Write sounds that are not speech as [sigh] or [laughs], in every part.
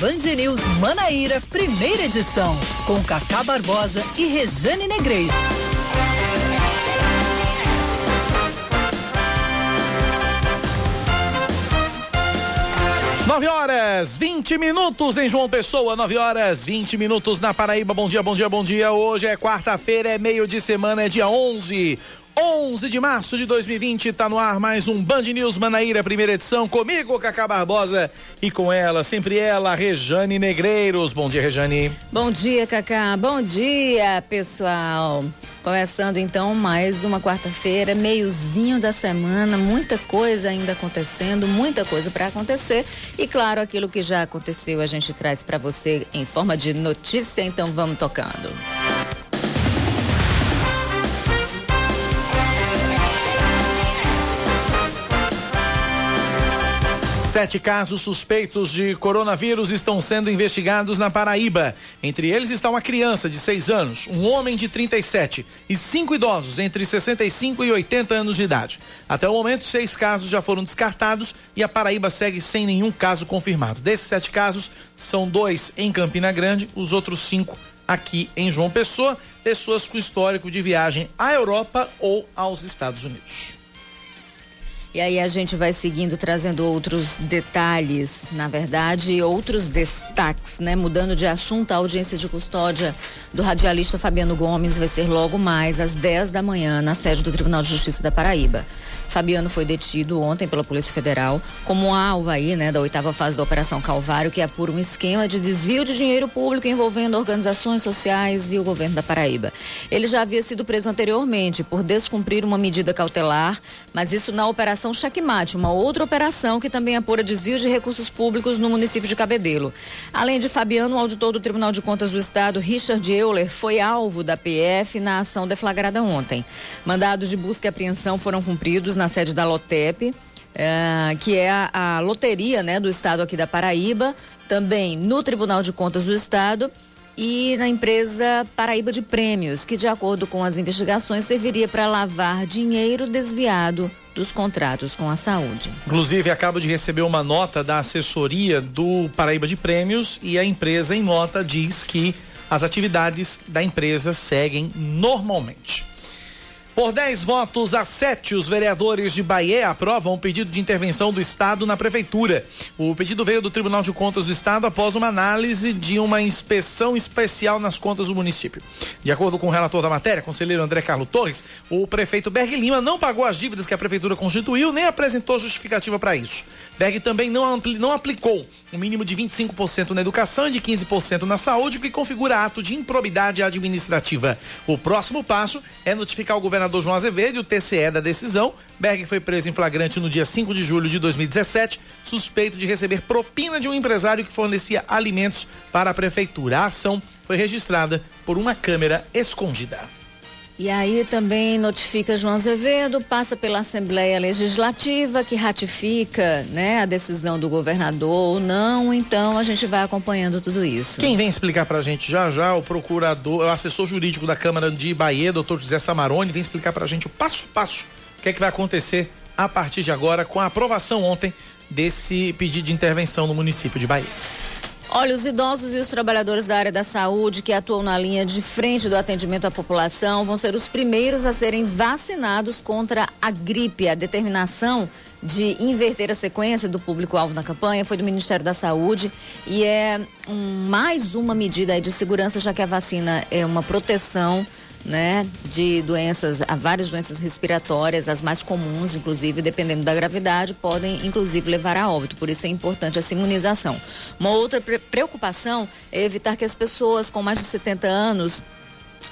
Band News Manaíra, primeira edição, com Cacá Barbosa e Rejane Negreiro. Nove horas, 20 minutos em João Pessoa, nove horas, 20 minutos na Paraíba. Bom dia, bom dia, bom dia. Hoje é quarta-feira, é meio de semana, é dia 11. 11 de março de 2020, tá no ar mais um Band News Manaíra, primeira edição, comigo, Cacá Barbosa, e com ela, sempre ela, Rejane Negreiros. Bom dia, Rejane. Bom dia, Cacá. Bom dia, pessoal. Começando então mais uma quarta-feira, meiozinho da semana, muita coisa ainda acontecendo, muita coisa para acontecer. E claro, aquilo que já aconteceu a gente traz para você em forma de notícia, então vamos tocando. Sete casos suspeitos de coronavírus estão sendo investigados na Paraíba. Entre eles está uma criança de 6 anos, um homem de 37 e cinco idosos entre 65 e 80 anos de idade. Até o momento, seis casos já foram descartados e a Paraíba segue sem nenhum caso confirmado. Desses sete casos, são dois em Campina Grande, os outros cinco aqui em João Pessoa, pessoas com histórico de viagem à Europa ou aos Estados Unidos. E aí a gente vai seguindo, trazendo outros detalhes, na verdade, outros destaques, né? Mudando de assunto, a audiência de custódia do radialista Fabiano Gomes vai ser logo mais às 10 da manhã na sede do Tribunal de Justiça da Paraíba. Fabiano foi detido ontem pela Polícia Federal como alvo aí, né, da oitava fase da Operação Calvário, que apura um esquema de desvio de dinheiro público envolvendo organizações sociais e o governo da Paraíba. Ele já havia sido preso anteriormente por descumprir uma medida cautelar, mas isso na Operação Checkmate, uma outra operação que também apura desvio de recursos públicos no município de Cabedelo. Além de Fabiano, o auditor do Tribunal de Contas do Estado, Richard Euler, foi alvo da PF na ação deflagrada ontem. Mandados de busca e apreensão foram cumpridos na sede da Lotep, é, que é a, a loteria né, do estado aqui da Paraíba, também no Tribunal de Contas do Estado e na empresa Paraíba de Prêmios, que, de acordo com as investigações, serviria para lavar dinheiro desviado dos contratos com a saúde. Inclusive, acabo de receber uma nota da assessoria do Paraíba de Prêmios e a empresa, em nota, diz que as atividades da empresa seguem normalmente. Por 10 votos a 7, os vereadores de Bahia aprovam o pedido de intervenção do Estado na Prefeitura. O pedido veio do Tribunal de Contas do Estado após uma análise de uma inspeção especial nas contas do município. De acordo com o relator da matéria, conselheiro André Carlos Torres, o prefeito Berg Lima não pagou as dívidas que a Prefeitura constituiu nem apresentou justificativa para isso. Berg também não, não aplicou um mínimo de 25% na educação e de 15% na saúde, o que configura ato de improbidade administrativa. O próximo passo é notificar o governador governador João Azevedo e o TCE da decisão. Berg foi preso em flagrante no dia 5 de julho de 2017, suspeito de receber propina de um empresário que fornecia alimentos para a prefeitura. A ação foi registrada por uma câmera escondida. E aí também notifica João Azevedo, passa pela Assembleia Legislativa que ratifica, né, a decisão do governador ou não, então a gente vai acompanhando tudo isso. Quem vem explicar pra gente já já, o procurador, o assessor jurídico da Câmara de Bahia, doutor José Samarone, vem explicar pra gente o passo a passo, o que é que vai acontecer a partir de agora com a aprovação ontem desse pedido de intervenção no município de Bahia. Olha, os idosos e os trabalhadores da área da saúde que atuam na linha de frente do atendimento à população vão ser os primeiros a serem vacinados contra a gripe. A determinação de inverter a sequência do público-alvo na campanha foi do Ministério da Saúde e é um, mais uma medida de segurança, já que a vacina é uma proteção né, de doenças, há várias doenças respiratórias, as mais comuns, inclusive, dependendo da gravidade, podem inclusive levar a óbito. Por isso é importante essa imunização. Uma outra pre preocupação é evitar que as pessoas com mais de 70 anos,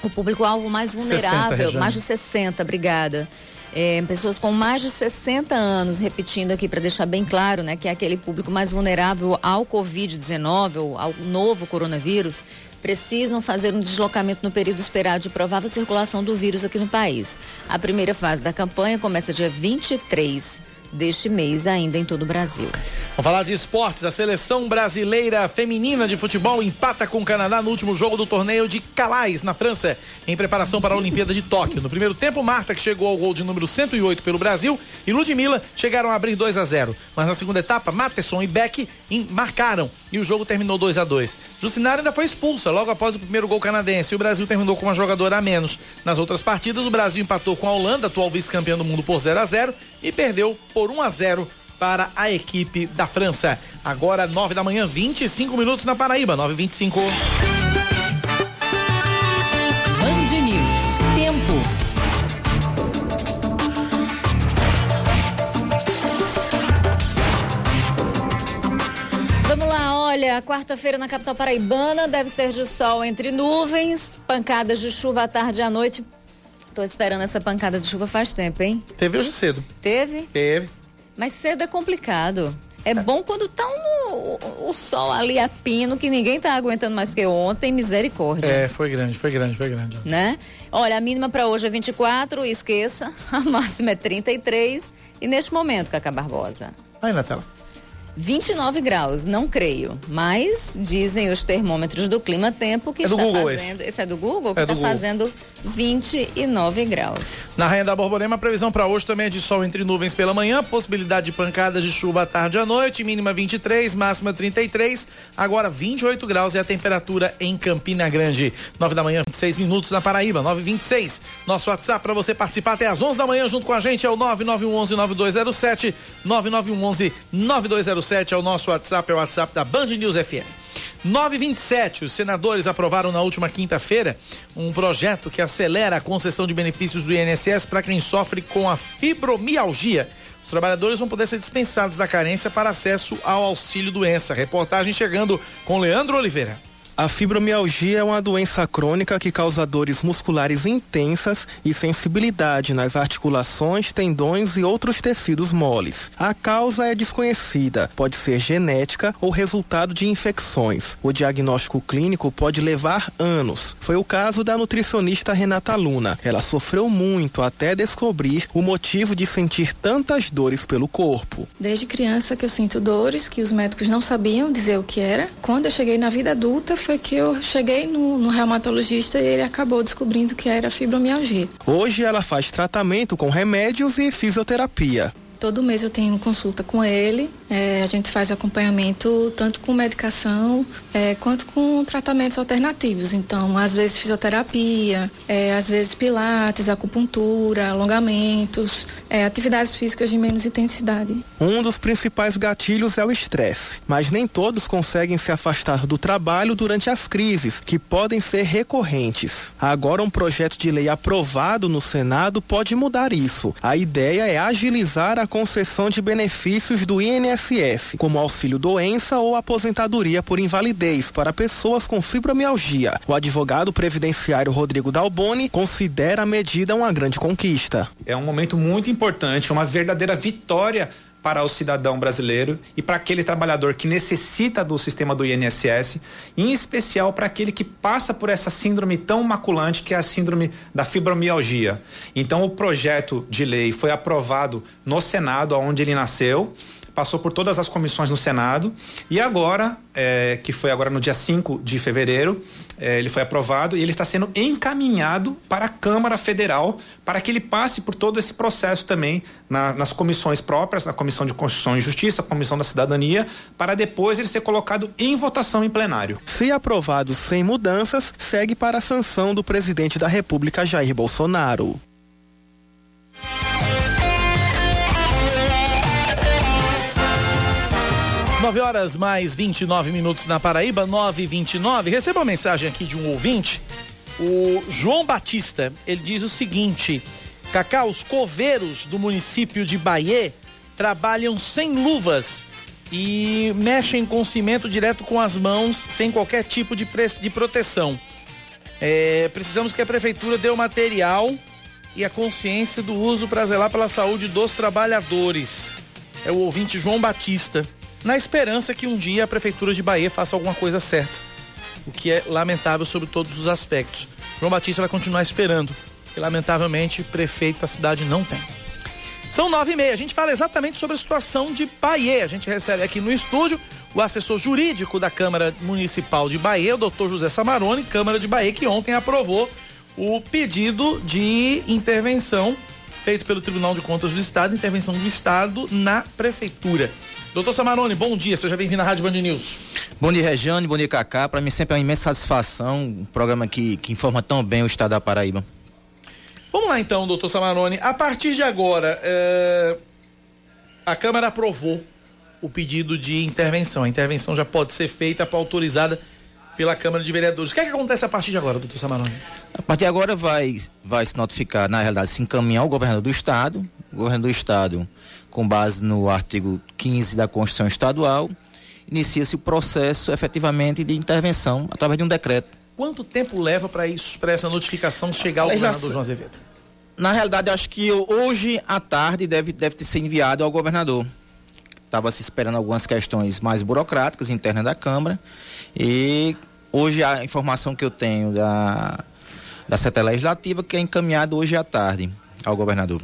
o público-alvo mais vulnerável, 60, mais de 60, obrigada. É, pessoas com mais de 60 anos, repetindo aqui para deixar bem claro, né, que é aquele público mais vulnerável ao Covid-19 ou ao novo coronavírus, precisam fazer um deslocamento no período esperado de provável circulação do vírus aqui no país. A primeira fase da campanha começa dia 23 deste mês ainda em todo o Brasil. Vamos falar de esportes. A seleção brasileira feminina de futebol empata com o Canadá no último jogo do torneio de Calais, na França, em preparação para a Olimpíada de Tóquio. No primeiro tempo, Marta, que chegou ao gol de número 108 pelo Brasil, e Ludmilla chegaram a abrir 2 a 0. Mas na segunda etapa, Matheson e Beck marcaram e o jogo terminou 2 a 2. Jucinara ainda foi expulsa logo após o primeiro gol canadense e o Brasil terminou com uma jogadora a menos. Nas outras partidas, o Brasil empatou com a Holanda, atual vice-campeã do mundo, por 0 a 0 e perdeu por 1 a 0 para a equipe da França. Agora, 9 da manhã, 25 minutos na Paraíba, 9 h 25 Band News. Tempo. Olha, quarta-feira na capital paraibana deve ser de sol entre nuvens, pancadas de chuva à tarde e à noite. Tô esperando essa pancada de chuva faz tempo, hein? Teve hoje cedo. Teve? Teve. Mas cedo é complicado. É bom quando tá o, o sol ali a pino, que ninguém tá aguentando mais que ontem, misericórdia. É, foi grande, foi grande, foi grande. Né? Olha, a mínima para hoje é 24, esqueça. [laughs] A máxima é 33. E neste momento, Cacá Barbosa. Aí na tela. 29 graus, não creio. Mas dizem os termômetros do Clima Tempo que é está Google fazendo. Esse. esse é do Google? Que é está Google. fazendo 29 graus. Na Rainha da Borborema, a previsão para hoje também é de sol entre nuvens pela manhã, possibilidade de pancadas de chuva à tarde e à noite, mínima 23, máxima 33, agora 28 graus é a temperatura em Campina Grande. 9 da manhã, 26 minutos na Paraíba, 9 26 Nosso WhatsApp para você participar até às 11 da manhã junto com a gente é o 9911 9207, 9911 9207 é o nosso WhatsApp, é o WhatsApp da Band News FM. 927, os senadores aprovaram na última quinta-feira um projeto que acelera a concessão de benefícios do INSS para quem sofre com a fibromialgia. Os trabalhadores vão poder ser dispensados da carência para acesso ao auxílio doença. Reportagem chegando com Leandro Oliveira. A fibromialgia é uma doença crônica que causa dores musculares intensas e sensibilidade nas articulações, tendões e outros tecidos moles. A causa é desconhecida, pode ser genética ou resultado de infecções. O diagnóstico clínico pode levar anos. Foi o caso da nutricionista Renata Luna. Ela sofreu muito até descobrir o motivo de sentir tantas dores pelo corpo. Desde criança que eu sinto dores que os médicos não sabiam dizer o que era. Quando eu cheguei na vida adulta, foi que eu cheguei no, no, reumatologista e ele acabou descobrindo que era fibromialgia. Hoje ela faz tratamento com remédios e fisioterapia. Todo mês eu tenho consulta com ele. É, a gente faz acompanhamento tanto com medicação é, quanto com tratamentos alternativos. Então, às vezes fisioterapia, é, às vezes pilates, acupuntura, alongamentos, é, atividades físicas de menos intensidade. Um dos principais gatilhos é o estresse, mas nem todos conseguem se afastar do trabalho durante as crises, que podem ser recorrentes. Agora, um projeto de lei aprovado no Senado pode mudar isso. A ideia é agilizar a concessão de benefícios do INSS, como auxílio doença ou aposentadoria por invalidez para pessoas com fibromialgia. O advogado previdenciário Rodrigo Dalboni considera a medida uma grande conquista. É um momento muito importante, uma verdadeira vitória para o cidadão brasileiro e para aquele trabalhador que necessita do sistema do INSS, em especial para aquele que passa por essa síndrome tão maculante que é a síndrome da fibromialgia. Então, o projeto de lei foi aprovado no Senado, onde ele nasceu passou por todas as comissões no Senado e agora, é, que foi agora no dia 5 de fevereiro, é, ele foi aprovado e ele está sendo encaminhado para a Câmara Federal para que ele passe por todo esse processo também na, nas comissões próprias, na Comissão de Constituição e Justiça, Comissão da Cidadania, para depois ele ser colocado em votação em plenário. Se aprovado sem mudanças, segue para a sanção do presidente da República, Jair Bolsonaro. 9 horas mais 29 minutos na Paraíba, 9 e 29 Receba uma mensagem aqui de um ouvinte, o João Batista. Ele diz o seguinte: Cacá, os coveiros do município de Bahia trabalham sem luvas e mexem com cimento direto com as mãos, sem qualquer tipo de, de proteção. É, precisamos que a prefeitura dê o material e a consciência do uso para zelar pela saúde dos trabalhadores. É o ouvinte João Batista na esperança que um dia a Prefeitura de Bahia faça alguma coisa certa. O que é lamentável sobre todos os aspectos. João Batista vai continuar esperando, que lamentavelmente prefeito a cidade não tem. São nove e meia. A gente fala exatamente sobre a situação de Bahia. A gente recebe aqui no estúdio o assessor jurídico da Câmara Municipal de Bahia, o doutor José Samarone, Câmara de Bahia, que ontem aprovou o pedido de intervenção feito pelo Tribunal de Contas do Estado, intervenção do Estado na Prefeitura. Doutor Samarone, bom dia, seja bem-vindo à Rádio Band News. Bom dia, Regiane, bom dia, Cacá. Para mim sempre é uma imensa satisfação, um programa que, que informa tão bem o Estado da Paraíba. Vamos lá então, doutor Samarone. A partir de agora, é... a Câmara aprovou o pedido de intervenção. A intervenção já pode ser feita, autorizada pela Câmara de Vereadores. O que é que acontece a partir de agora, doutor Samarone? A partir de agora vai, vai se notificar, na realidade, se encaminhar ao governador do Estado. O governador do Estado, com base no artigo 15 da Constituição Estadual, inicia-se o processo efetivamente de intervenção através de um decreto. Quanto tempo leva para isso, para essa notificação chegar ao governador João Azevedo? Na realidade, acho que hoje à tarde deve, deve ser enviado ao governador. Estava se esperando algumas questões mais burocráticas internas da Câmara e hoje a informação que eu tenho da, da Seta Legislativa que é encaminhado hoje à tarde ao governador.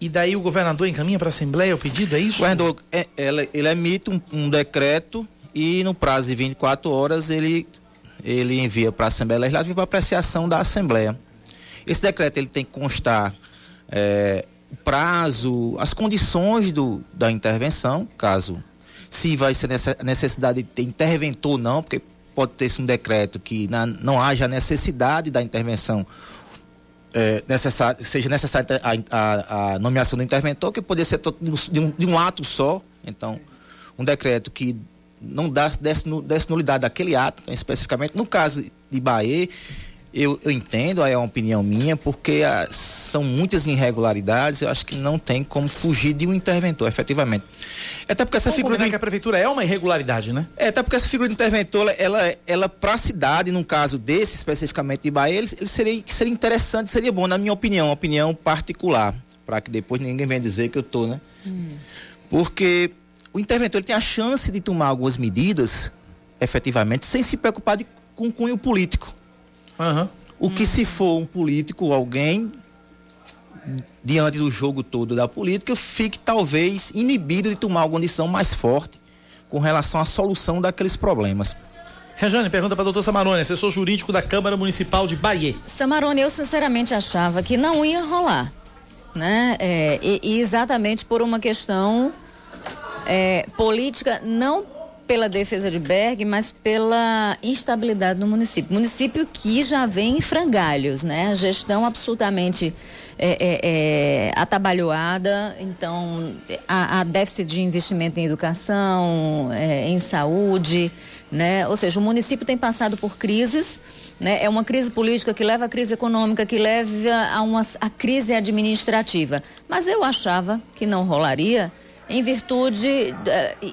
E daí o governador encaminha para a Assembleia o pedido, é isso? O governador, é, ele, ele emite um, um, decreto e no prazo de 24 horas ele, ele envia para a Assembleia Legislativa para apreciação da Assembleia. Esse decreto ele tem que constar é, o prazo, as condições do, da intervenção, caso se vai ser necessidade de ter interventor ou não, porque pode ter um decreto que na, não haja necessidade da intervenção é, seja necessária a, a, nomeação do interventor, que poderia ser de um, de um, ato só. Então, um decreto que não dá, desse, desse nulidade daquele ato, então, especificamente. No caso de Bahia, eu, eu entendo, aí é uma opinião minha, porque ah, são muitas irregularidades, eu acho que não tem como fugir de um interventor, efetivamente. Até porque essa Vamos figura. De... que a prefeitura é uma irregularidade, né? É, até porque essa figura de interventor, ela, ela para a cidade, num caso desse especificamente de Bahia, ele, ele seria, seria interessante, seria bom, na minha opinião, uma opinião particular, para que depois ninguém venha dizer que eu tô, né? Hum. Porque o interventor ele tem a chance de tomar algumas medidas, efetivamente, sem se preocupar de, com cunho político. Uhum. O que se for um político, alguém diante do jogo todo da política, fique talvez inibido de tomar alguma decisão mais forte com relação à solução daqueles problemas. Rejane, pergunta para o doutor Samarone, assessor jurídico da Câmara Municipal de Bahia. Samarone, eu sinceramente achava que não ia rolar, né? É, e, e, exatamente por uma questão é, política, não pela defesa de Berg, mas pela instabilidade no município. Município que já vem em frangalhos, né? A gestão absolutamente é, é, é, atabalhoada, então há, há, déficit de investimento em educação, é, em saúde, né? Ou seja, o município tem passado por crises, né? É uma crise política que leva à crise econômica, que leva a uma a crise administrativa. Mas eu achava que não rolaria em virtude.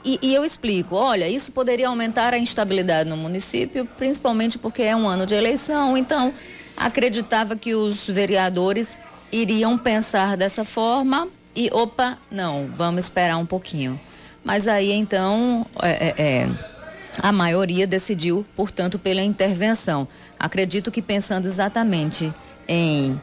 E, e, eu explico: olha, isso poderia aumentar a instabilidade no município, principalmente porque é um ano de eleição. Então, acreditava que os vereadores iriam pensar dessa forma e, opa, não, vamos esperar um pouquinho. Mas aí então. É, é, é a maioria decidiu, portanto, pela intervenção. Acredito que pensando exatamente em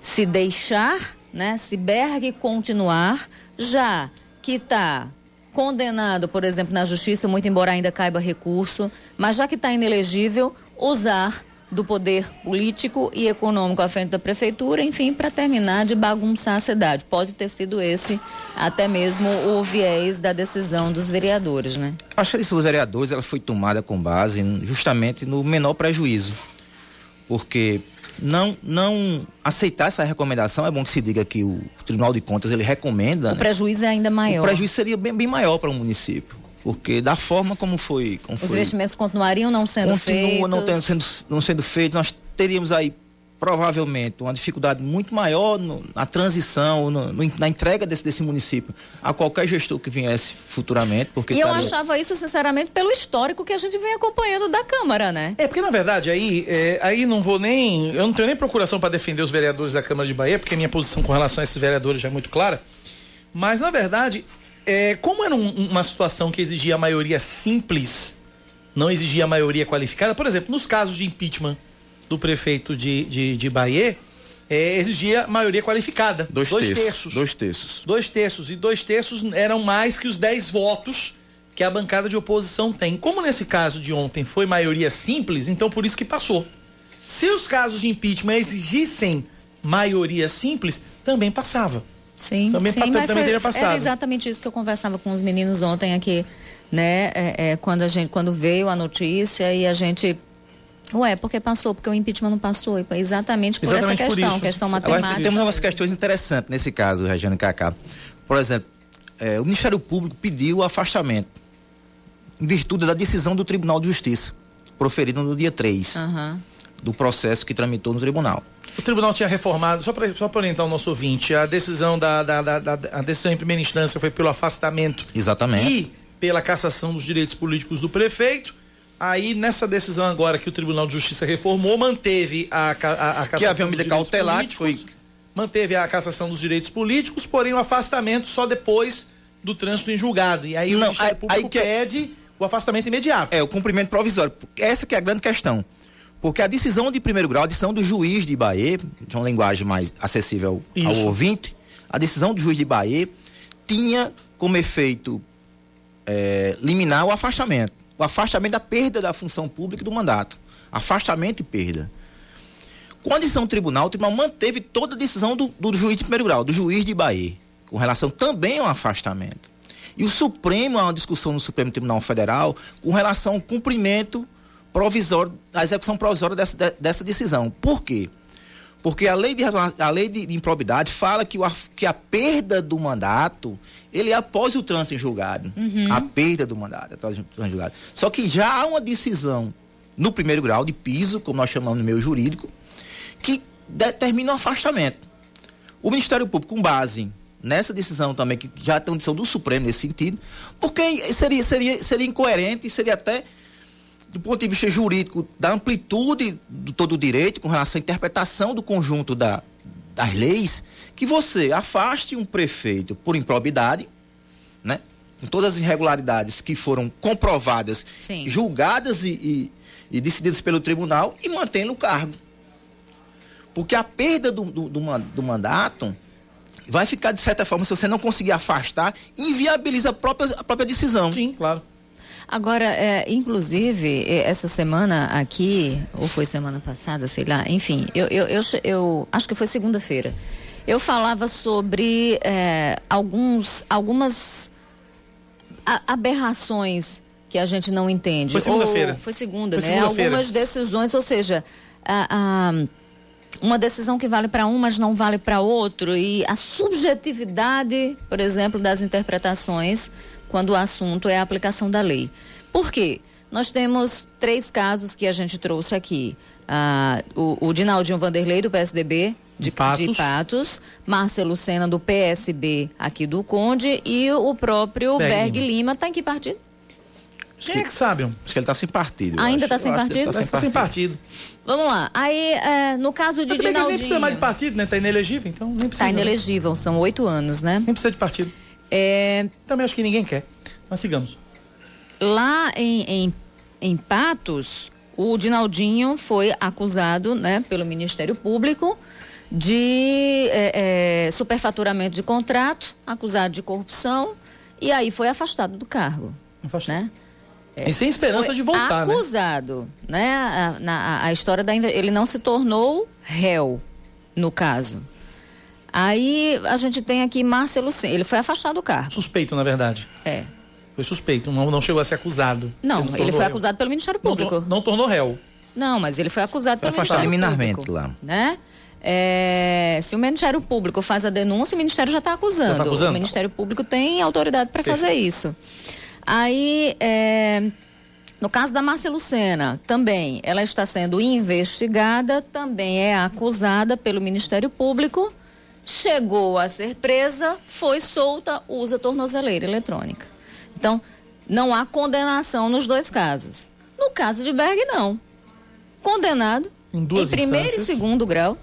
se deixar, né, se Berg continuar, já que está condenado, por exemplo, na justiça, muito embora ainda caiba recurso, mas já que está inelegível, usar do poder político e econômico à frente da prefeitura, enfim, para terminar de bagunçar a cidade. Pode ter sido esse até mesmo o viés da decisão dos vereadores, né? Acho que a decisão dos vereadores ela foi tomada com base justamente no menor prejuízo. Porque não não aceitar essa recomendação, é bom que se diga que o Tribunal de Contas ele recomenda. O né? prejuízo é ainda maior. O prejuízo seria bem, bem maior para o município. Porque da forma como foi. Como Os foi, investimentos continuariam não sendo feitos. Continua não, sendo, não sendo feitos. Nós teríamos aí provavelmente uma dificuldade muito maior no, na transição, no, no, na entrega desse, desse município a qualquer gestor que viesse futuramente. Porque e eu achava isso, sinceramente, pelo histórico que a gente vem acompanhando da Câmara, né? É, porque na verdade aí, é, aí não vou nem. Eu não tenho nem procuração para defender os vereadores da Câmara de Bahia, porque minha posição com relação a esses vereadores já é muito clara. Mas, na verdade, é, como era um, uma situação que exigia a maioria simples, não exigia a maioria qualificada, por exemplo, nos casos de impeachment do prefeito de, de, de Bahia, é, exigia maioria qualificada. Dois, terços. Dois terços. Dois terços. E dois terços eram mais que os dez votos que a bancada de oposição tem. Como nesse caso de ontem foi maioria simples, então por isso que passou. Se os casos de impeachment exigissem maioria simples, também passava. Sim, Também sim mas também foi- teria passado. Era exatamente isso que eu conversava com os meninos ontem aqui, né? É, é, quando a gente, quando veio a notícia e a gente, ué, porque passou, porque o impeachment não passou, exatamente por Exatamente essa por questão, isso. questão Agora, matemática. temos algumas questões interessantes nesse caso, Regiane Cacá. Por exemplo, eh, o Ministério Público pediu o afastamento em virtude da decisão do Tribunal de Justiça, proferida no dia 3 Aham. do processo que tramitou no tribunal. O tribunal tinha reformado, só para só pra orientar o nosso ouvinte, a decisão da, da, da- da- a decisão em primeira instância foi pelo afastamento Exatamente. e pela cassação dos direitos políticos do prefeito. Aí, nessa decisão agora que o Tribunal de Justiça reformou, manteve a, a, a cassação Que havia medida direitos cautelar que políticos, Manteve a cassação dos direitos políticos, porém o afastamento só depois do trânsito em julgado. E aí o Não, Ministério aí- Público aí que- pede o afastamento imediato. É, o cumprimento provisório. Essa que é a grande questão. Porque a decisão de primeiro grau, a decisão do juiz de Bahia, de uma linguagem mais acessível ao Isso. ouvinte, a decisão do juiz de Bahia tinha como efeito é, liminar o afastamento. O afastamento da perda da função pública e do mandato. Afastamento e perda. Com a decisão do tribunal, o tribunal manteve toda a decisão do, do juiz de primeiro grau, do juiz de Bahia, com relação também ao afastamento. E o Supremo, há uma discussão no Supremo Tribunal Federal com relação ao cumprimento provisório, a execução provisória dessa, de- dessa decisão. Por quê? Porque a lei de, a lei de, de improbidade fala que, o, que a perda do mandato, ele é após o trânsito em julgado. A perda do mandato é após o trânsito em julgado. Só que já há uma decisão no primeiro grau de piso, como nós chamamos no meio jurídico, que determina o afastamento. O Ministério Público, com base nessa decisão também, que já tem uma decisão do Supremo nesse sentido, porque seria, seria, seria incoerente, seria até, do ponto de vista jurídico, da amplitude do todo o direito, com relação à interpretação do conjunto da, das leis, que você afaste um prefeito por improbidade, né? Com todas as irregularidades que foram comprovadas, Sim. julgadas e, e, e decididas pelo tribunal e mantém no cargo. Porque a perda do, do, do do mandato vai ficar, de certa forma, se você não conseguir afastar, inviabiliza a própria, a própria decisão. Sim, claro. Agora, é, inclusive, é, essa semana aqui, ou foi semana passada, sei lá, enfim, eu, eu, eu, eu acho que foi segunda-feira. Eu falava sobre é, alguns, algumas aberrações que a gente não entende. Foi segunda-feira. Foi segunda, Foi né? segunda-feira. Algumas decisões, ou seja, a- a- uma decisão que vale para um, mas não vale para outro. E a subjetividade, por exemplo, das interpretações quando o assunto é a aplicação da lei. Por quê? Nós temos três casos que a gente trouxe aqui. Ah, o, o Dinaldinho Vanderlei, do PSDB, de, Patos. de Patos, Marcelo Sena, do PSB, aqui do Conde, e o próprio Berg Berg, Lima. Está em que partido? Quem é que sabe? Acho que ele está sem partido. Ainda acho. tá sem tá que tá sem partido. Vamos lá. Aí, é, no caso de Mas ele nem precisa mais de Dinaldinho... partido, né? Tá inelegível, então nem precisa. Está né? inelegível, são oito anos, né? Nem precisa de partido. É, Também acho que ninguém quer. Mas sigamos. lá em, em, em Patos, o Dinaldinho foi acusado, né, pelo Ministério Público de é, é, superfaturamento de contrato, acusado de corrupção, e aí foi afastado do cargo, Afastado. né? E sem esperança Foi de voltar, né? acusado, né? A, na- a história da ele não se tornou réu no caso. Aí a gente tem aqui Marcelo Sen, ele foi afastado do cargo. Suspeito, na verdade. É. Foi suspeito, não, não chegou a ser acusado. Não, tornou ele foi réu. acusado pelo Ministério Não, Público. tor- não tornou réu. Não, mas ele foi acusado Foi pelo afastado Ministério liminarmente Público. lá. Né? É, se o Ministério Público faz a denúncia, o Ministério já está acusando. Tá acusando? O Ministério Público tem autoridade para fazer isso. Aí, é, no caso da Márcia Lucena, também, ela está sendo investigada, também é acusada pelo Ministério Público, chegou a ser presa, foi solta, usa tornozeleira eletrônica. Então, não há condenação nos dois casos. No caso de Berg, não. Condenado Em duas primeiro e segundo grau,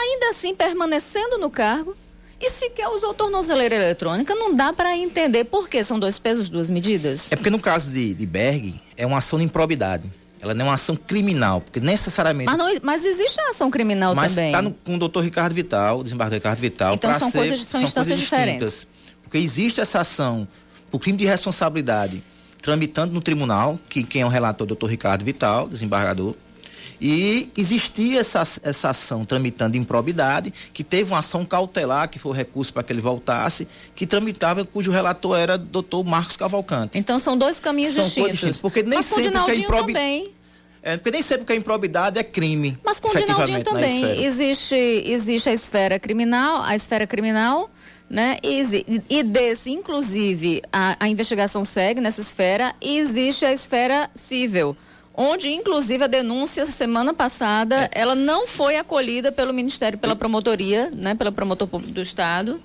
ainda assim permanecendo no cargo e sequer usou tornozeleira eletrônica, não dá para entender por que são dois pesos, duas medidas. É porque no caso de, de Berg, é uma ação de improbidade. Ela não é uma ação criminal, porque necessariamente. Mas, não, mas existe a ação criminal mas também. Mas está com o doutor Ricardo Vital, o desembargador Ricardo Vital. Então são ser, coisas, são, são instâncias diferentes. Porque existe essa ação por crime de responsabilidade tramitando no tribunal, que quem é o relator, doutor Ricardo Vital, desembargador. E existia essa, essa ação tramitando improbidade, que teve uma ação cautelar, que foi o recurso para que ele voltasse, que tramitava, cujo relator era doutor Marcos Cavalcante. Então são dois caminhos são distintos. distintos. Porque nem Mas sempre que improbi... também. É, porque nem sempre que a improbidade é crime. Mas com o Dinaldinho também existe, existe a esfera criminal, a esfera criminal, né? E, e desse, inclusive, a, a investigação segue nessa esfera e existe a esfera civil onde inclusive a denúncia semana passada é. ela não foi acolhida pelo Ministério, pela promotoria, né, pela promotor público do Estado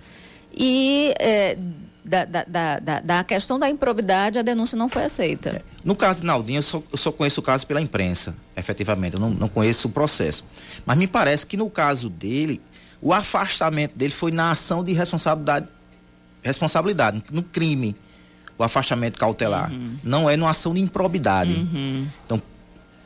e é, da, da, da, da, questão da improbidade a denúncia não foi aceita. É. No caso de Naldinho, eu só, eu só, conheço o caso pela imprensa, efetivamente, eu não, não conheço o processo. Mas me parece que no caso dele, o afastamento dele foi na ação de responsabilidade, responsabilidade no crime o afastamento cautelar. Uhum. Não é numa ação de improbidade. Uhum. Então,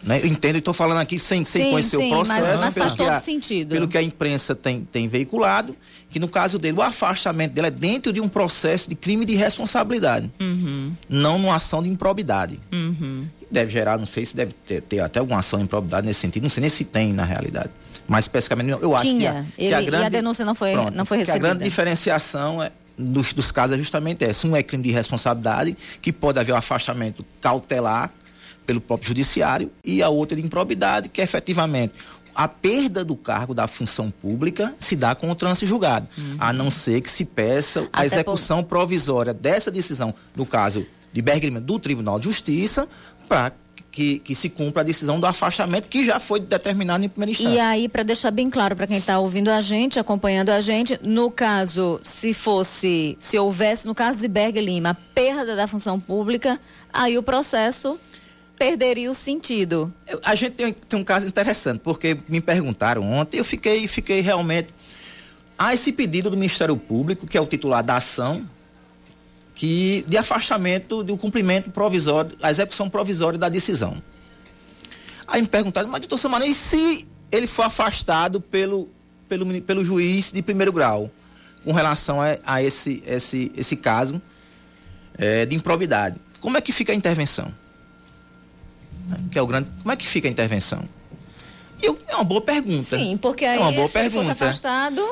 né, eu entendo e estou falando aqui sem, sem sim, conhecer sim, o processo. Mas, mas faz todo a, sentido. Pelo que a imprensa tem, tem veiculado, que no caso dele, o afastamento dele é dentro de um processo de crime de responsabilidade. Uhum. Não numa ação de improbidade. Uhum. Deve gerar, não sei se deve ter, ter, até alguma ação de improbidade nesse sentido, não sei nem se tem na realidade. Mas especificamente, eu acho Tinha. que a, Ele, que a grande, e a denúncia não foi, pronto, não foi recebida. a grande diferenciação é, dos, dos casos é justamente essa. Um é crime de responsabilidade, que pode haver um afastamento cautelar pelo próprio judiciário, e a outra de improbidade, que é efetivamente a perda do cargo da função pública se dá com o trânsito julgado, uhum. a não ser que se peça a Até execução por... provisória dessa decisão, no caso de Berg do Tribunal de Justiça, para que, que, se cumpra a decisão do afastamento que já foi determinado em primeira instância. E aí, para deixar bem claro para quem está ouvindo a gente, acompanhando a gente, no caso, se fosse, se houvesse, no caso de Berg Lima, perda da função pública, aí o processo perderia o sentido. A gente tem, tem, um caso interessante, porque me perguntaram ontem, eu fiquei, fiquei realmente. Há esse pedido do Ministério Público, que é o titular da ação, que de afastamento do cumprimento provisório, a execução provisória da decisão. Aí me perguntaram, mas doutor Samara, e se ele for afastado pelo, pelo, pelo juiz de primeiro grau com relação a, a esse, esse, esse caso é, de improbidade? Como é que fica a intervenção? Que é o grande, como é que fica a intervenção? Eu, é uma boa pergunta. Sim, porque aí é uma boa se pergunta. ele fosse afastado,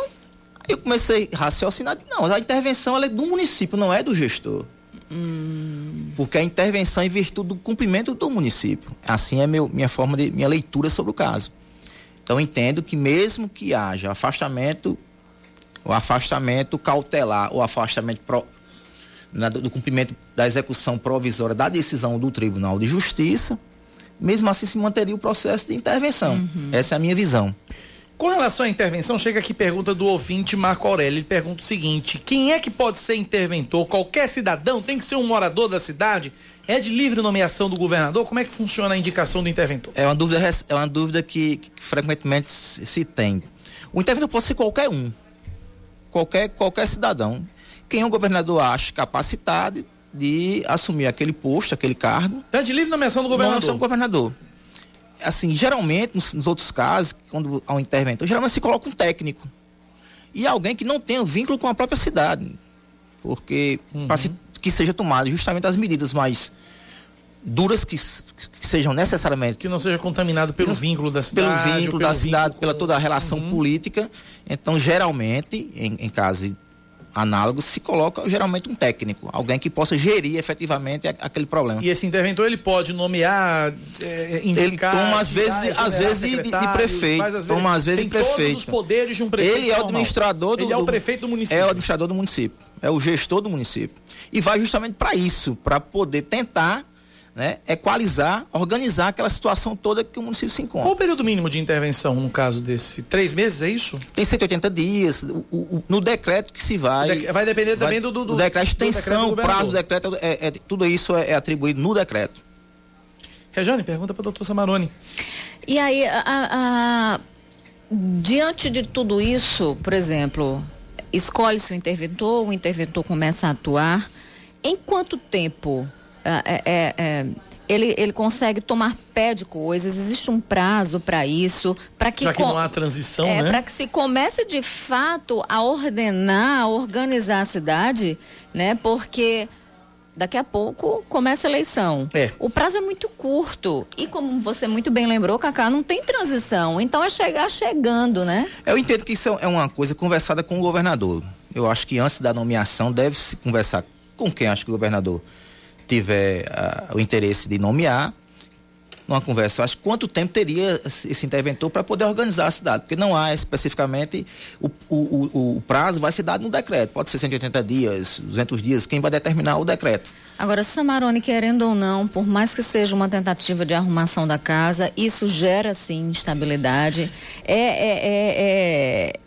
eu comecei a raciocinar, não, a intervenção é do município, não é do gestor. Hum. Porque a intervenção é em virtude do cumprimento do município. Assim é meu, minha forma de minha leitura sobre o caso. Então entendo que mesmo que haja afastamento, o afastamento cautelar, o afastamento pro, na, do cumprimento da execução provisória da decisão do Tribunal de Justiça, mesmo assim se manteria o processo de intervenção. Uhum. Essa é a minha visão. Com relação à intervenção, chega aqui pergunta do ouvinte Marco Aurélio. Ele pergunta o seguinte: quem é que pode ser interventor? Qualquer cidadão tem que ser um morador da cidade? É de livre nomeação do governador? Como é que funciona a indicação do interventor? É uma dúvida, é uma dúvida que, que frequentemente se tem. O interventor pode ser qualquer um, qualquer, qualquer cidadão. Quem o governador acha capacitado de assumir aquele posto, aquele cargo. É de livre nomeação do governador? Nomeação do governador assim, geralmente, nos, nos, outros casos, quando há um interventor, geralmente se coloca um técnico. E alguém que não tenha vínculo com a própria cidade. Porque, uhum. para que seja tomado justamente as medidas mais duras que, que, sejam necessariamente. Que não seja contaminado pelo vínculo da cidade. Pelo vínculo pelo da cidade, vínculo... pela toda a relação uhum. política. Então, geralmente, em, em casos análogos se coloca geralmente um técnico, alguém que possa gerir efetivamente aquele problema. E esse interventor ele pode nomear, é, indicar, ele toma às vezes, às vezes de, de prefeito, às vezes, toma às vezes de prefeito. Todos os poderes de um prefeito. Ele é o administrador do, ele é o prefeito do município. É o administrador do município, é o gestor do município e vai justamente para isso, para poder tentar né, equalizar, organizar aquela situação toda que o município se encontra. Qual o período mínimo de intervenção no caso desse? Três meses, é isso? Tem 180 dias, o, o, no decreto que se vai. vai depender também vai, do, do, do decreto, extensão, do decreto prazo do decreto, é, é, tudo isso é, é, atribuído no decreto. Rejane, pergunta para o doutor Samaroni. E aí, a, a, diante de tudo isso, por exemplo, escolhe-se o interventor, o interventor começa a atuar. Em quanto tempo é, é, é, ele, ele consegue tomar pé de coisas, existe um prazo para isso, para que, Já que não há transição, é, né? para que se comece de fato a ordenar, a organizar a cidade, né? Porque daqui a pouco começa a eleição. É. O prazo é muito curto e como você muito bem lembrou, Cacá, não tem transição. Então é chegar chegando, né? Eu entendo que isso é uma coisa conversada com o governador. Eu acho que antes da nomeação deve-se conversar com quem acha que o governador tiver uh, o interesse de nomear, numa conversa, acho quanto tempo teria esse interventor para poder organizar a cidade, porque não há especificamente o, o, o, o, prazo vai ser dado no decreto, pode ser 180 dias, 200 dias, quem vai determinar o decreto. Agora, Samarone, querendo ou não, por mais que seja uma tentativa de arrumação da casa, isso gera sim instabilidade. é, é, é, é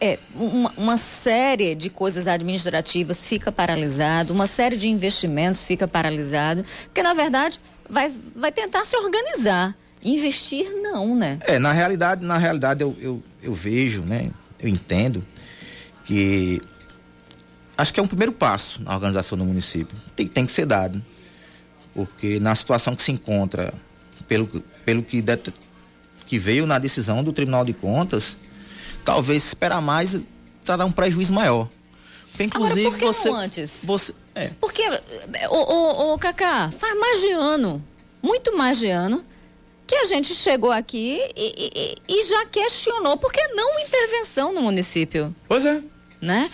é, uma, uma, série de coisas administrativas fica paralisado, uma série de investimentos fica paralisado, porque na verdade vai, vai tentar se organizar. Investir não, né? É, na realidade, na realidade eu, eu, eu vejo, né? Eu entendo que acho que é um primeiro passo na organização do município. Tem, tem que ser dado. Porque na situação que se encontra, pelo, pelo que, que veio na decisão do Tribunal de Contas, talvez esperar mais trará um prejuízo maior. Porque, inclusive, Agora, por que você. Não antes? Você, é. Porque, o, o, o Cacá, faz mais de ano, muito mais de ano, que a gente chegou aqui e, e, e já questionou por que não intervenção no município. Pois é. Né?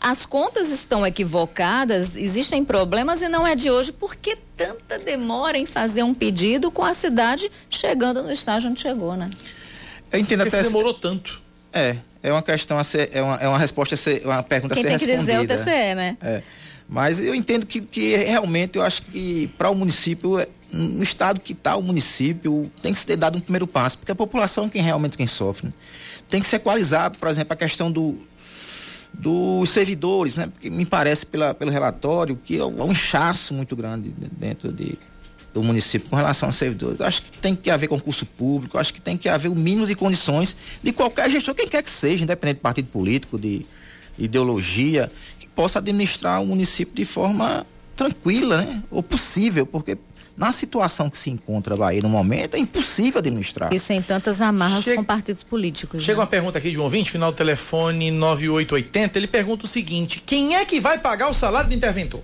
As contas estão equivocadas, existem problemas e não é de hoje. Por que tanta demora em fazer um pedido com a cidade chegando no estágio onde chegou, né? Eu entendo Porque até. demorou tanto. É, é uma questão a ser, é uma, é uma resposta a ser, uma pergunta Quem a ser respondida. Quem tem que dizer é o TCE, né? É. Mas eu entendo que, que realmente eu acho que para o município, é, no estado que está o município, tem que se ter dado um primeiro passo, porque a população é quem realmente quem sofre. Né? Tem que se equalizar, por exemplo, a questão do, dos servidores, né? Porque me parece pela, pelo relatório que é um inchaço muito grande dentro de, do município com relação a servidores. Acho que tem que haver concurso público, acho que tem que haver o mínimo de condições de qualquer gestor, quem quer que seja, independente de partido político, de ideologia, que possa administrar o município de forma tranquila, né? Ou possível, porque na situação que se encontra a Bahia no momento, é impossível administrar. E sem tantas amarras Chega... com partidos políticos. Chega né? uma pergunta aqui de um ouvinte, final do telefone 9880. Ele pergunta o seguinte: quem é que vai pagar o salário do interventor?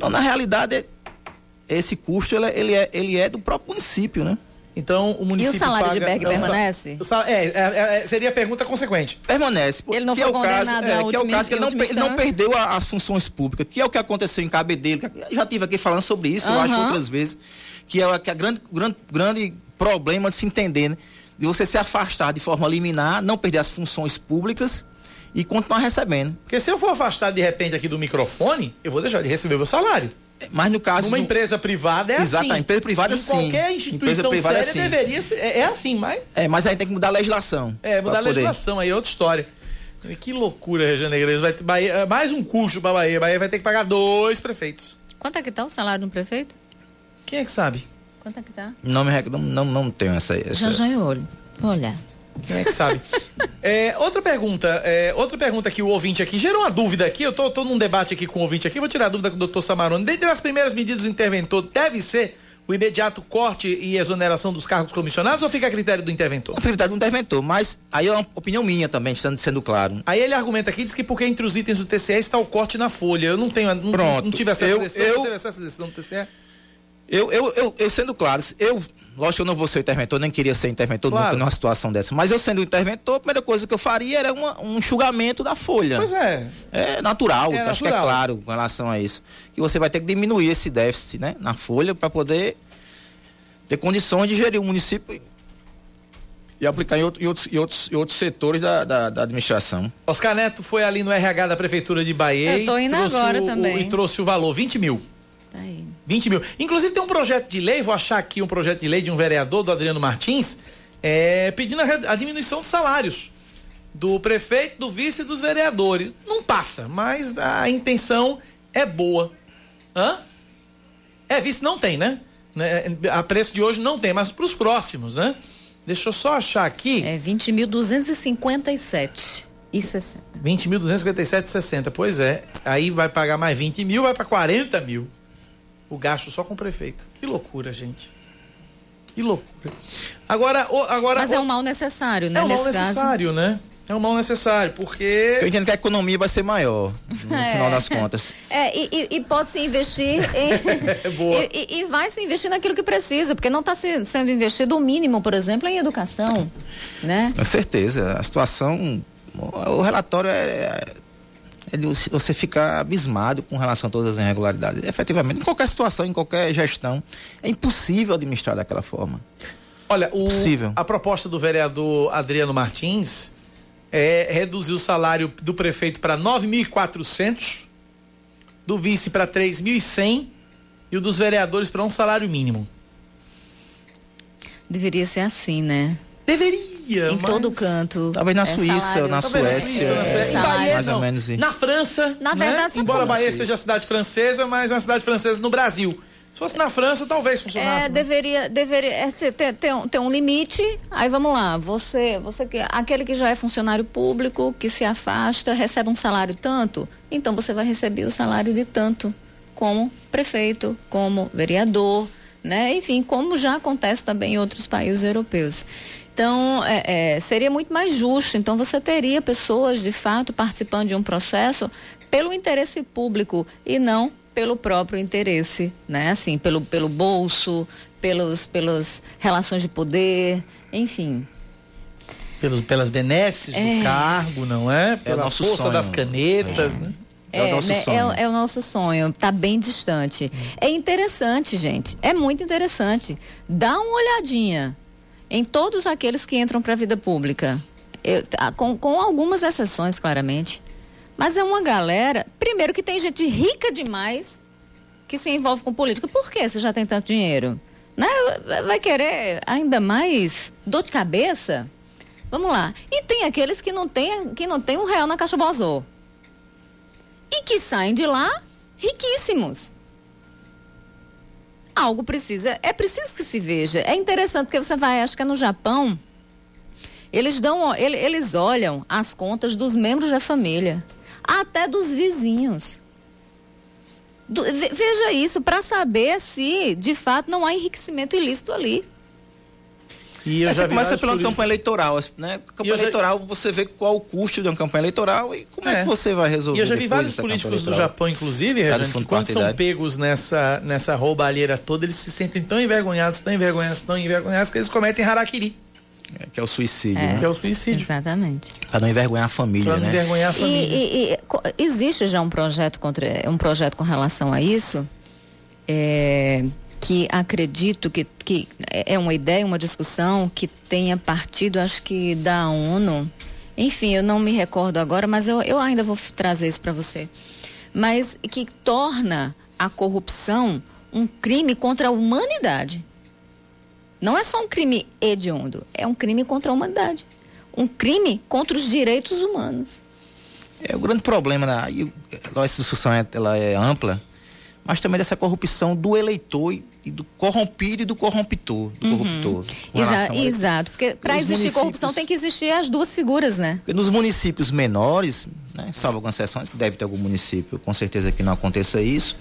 Não, na realidade, esse custo ele, é, ele, é, ele é do próprio município, né? Então o município. E o salário paga, de Berg é permanece? É, é, é, seria a pergunta consequente. Permanece. Ele não foi é condenado caso, é, que é o caso que ele não, ele não perdeu a, as funções públicas, que é o que aconteceu em Cabedelo. Já tive aqui falando sobre isso, uhum. eu acho, outras vezes, que é, que é grande, grande, grande problema de se entender, né? De você se afastar de forma liminar, não perder as funções públicas e continuar recebendo. Porque se eu for afastado de repente aqui do microfone, eu vou deixar de receber o meu salário. Mas no caso. Uma empresa privada é Exato, assim. Exato, empresa privada em sim. Qualquer instituição privada séria é assim. deveria ser. É, é, assim, mas. É, mas aí tem que mudar a legislação. É, mudar a legislação, aí é outra história. Que loucura, Região Negreiros. Vai Bahia, é, mais um custo para Bahia. Bahia vai ter que pagar dois prefeitos. Quanto é que tá o salário de um prefeito? Quem é que sabe? Quanto é que tá? Não, me, não, não, não tenho essa, essa. Já já eu olho. Vou olhar. Quem é que sabe? é, outra pergunta, é, outra pergunta que o ouvinte aqui gerou uma dúvida aqui. Eu tô, tô num debate aqui com o ouvinte aqui, vou tirar a dúvida com o doutor Samarone. Dentre as primeiras medidas do interventor, deve ser o imediato corte e exoneração dos cargos comissionados ou fica a critério do interventor? A critério do interventor, mas aí é uma opinião minha também, sendo, sendo claro. Aí ele argumenta aqui, diz que porque entre os itens do TCE está o corte na folha. Eu não tenho, não, Pronto. não tive acesso eu, a decisão. Eu, teve acesso à decisão do TCE? Eu, eu, eu, eu, sendo claro, eu, lógico que eu não vou ser interventor, nem queria ser interventor claro. nunca numa situação dessa, mas eu sendo interventor, a primeira coisa que eu faria era uma, um enxugamento da folha. Pois é. É natural, é acho natural. que é claro com relação a isso. Que você vai ter que diminuir esse déficit né, na folha para poder ter condições de gerir o município e, e aplicar em, outro, em, outros, em, outros, em outros setores da, da, da, administração. Oscar Neto foi ali no RH da Prefeitura de Bahia. Eu tô indo agora o, também. O, e trouxe o valor, 20 mil. Tá aí. 20 mil. Inclusive tem um projeto de lei, vou achar aqui um projeto de lei de um vereador, do Adriano Martins, é, pedindo a, a diminuição de salários do prefeito, do vice e dos vereadores. Não passa, mas a intenção é boa. Hã? É, vice não tem, né? né? A preço de hoje não tem, mas para os próximos, né? Deixa eu só achar aqui. É 20.257 e 60. 20.257,60. Pois é. Aí vai pagar mais 20 mil, vai para 40 mil. O gasto só com o prefeito. Que loucura, gente. Que loucura. Agora, o- agora Mas é um mal necessário, né? é um mal nesse caso. necessário, né? É um mal necessário, porque Eu entendo que a economia vai ser maior, no [laughs] É. final das contas. É, e, e- e pode se investir em. [laughs] Boa. E, [laughs] e- e vai se investir naquilo que precisa, porque não está sendo investido o mínimo, por exemplo, em educação. Né? Com certeza. A situação. O relatório é. É de você ficar abismado com relação a todas as irregularidades. Efetivamente, em qualquer situação, em qualquer gestão, é impossível administrar daquela forma. Olha, o- Possível. a proposta do vereador Adriano Martins é reduzir o salário do prefeito para 9.400, do vice para 3.100 e o dos vereadores para um salário mínimo. Deveria ser assim, né? Deveria, em mas- todo canto. Talvez na é Suíça, salário- na Talvez na Suécia, Suíça, na é, Suécia. Em Bahia, mais ou menos. Na França, Na né? verdade, sabe embora como? Bahia Suíça. seja a cidade francesa, mas é uma cidade francesa no Brasil. Se fosse na França, talvez funcionasse. É, né? deveria, deveria é, ter, ter, um, ter um limite. Aí vamos lá, você, você que aquele que já é funcionário público, que se afasta, recebe um salário tanto, então você vai receber o salário de tanto, como prefeito, como vereador, né? Enfim, como já acontece também em outros países europeus. Então, é, é, seria muito mais justo. Então, você teria pessoas, de fato, participando de um processo pelo interesse público e não pelo próprio interesse, né? Assim, pelo, pelo bolso, pelos, pelas relações de poder, enfim. Pelos, pelas benesses do cargo, não é? Pela nosso força sonho. das canetas, né? É o nosso né, sonho. É, o- é o nosso sonho, tá bem distante. É interessante, gente, é muito interessante. Dá uma olhadinha em todos aqueles que entram para a vida pública, Eu- tá, com, com algumas exceções, claramente. Mas é uma galera, primeiro que tem gente rica demais que se envolve com política. Por que você já tem tanto dinheiro? Né? Vai querer ainda mais dor de cabeça? Vamos lá. E tem aqueles que não tem, que não tem um real na caixa azul e que saem de lá riquíssimos. Algo precisa, é preciso que se veja. É interessante porque você vai, acho que é no Japão, eles dão, ele- eles olham as contas dos membros da família, até dos vizinhos. Veja isso para saber se de fato não há enriquecimento ilícito ali. E eu É, já você começa pela políticos- campanha eleitoral, né? E Campanha já- eleitoral, você vê qual o custo de uma campanha eleitoral e como é, É. que você vai resolver E eu já vi vários políticos do. Japão, inclusive, que quando são pegos nessa, nessa roubalheira toda, eles se sentem tão envergonhados, tão envergonhados, tão envergonhados, que eles cometem harakiri, É, que é o suicídio, É. que né? é o suicídio. Exatamente. Pra não envergonhar a família, Pra não né? envergonhar a E, família. e- e, co- existe já um projeto contra um projeto com relação a isso é, que acredito que, que é uma ideia, uma discussão que tenha partido, acho que da ONU. Enfim, eu não me recordo agora, mas eu, eu ainda vou trazer isso para você. Mas que torna a corrupção um crime contra a humanidade. Não é só um crime hediondo, é um crime contra a humanidade. Um crime contra os direitos humanos. É o grande problema, na, o- essa discussão é, ela é ampla, mas também dessa corrupção do eleitor e do corrompido e do corrompitor. Do corruptor com Exa- exato, porque para existir corrupção tem que existir as duas figuras, né? Porque nos municípios menores, né, salvo algumas exceções, que deve ter algum município, com certeza que não aconteça isso,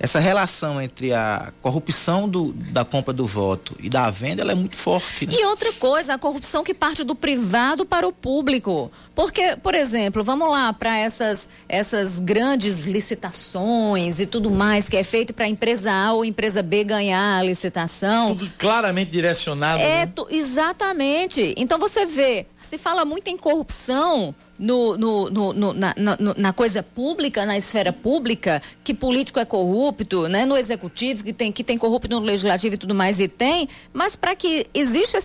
essa relação entre a corrupção do, da compra do voto e da venda, ela é muito forte. Né? E outra coisa, a corrupção que parte do privado para o público. Porque, por exemplo, vamos lá para essas, essas grandes licitações e tudo mais que é feito para a empresa A ou empresa B ganhar a licitação. Tudo claramente direcionado. É, né? tu- exatamente. Então você vê, se fala muito em corrupção no, no- no- na, na- na coisa pública, na esfera pública, que político é corrupto, né? No executivo, que tem, que tem corrupto no legislativo e tudo mais, e tem. Mas para que exista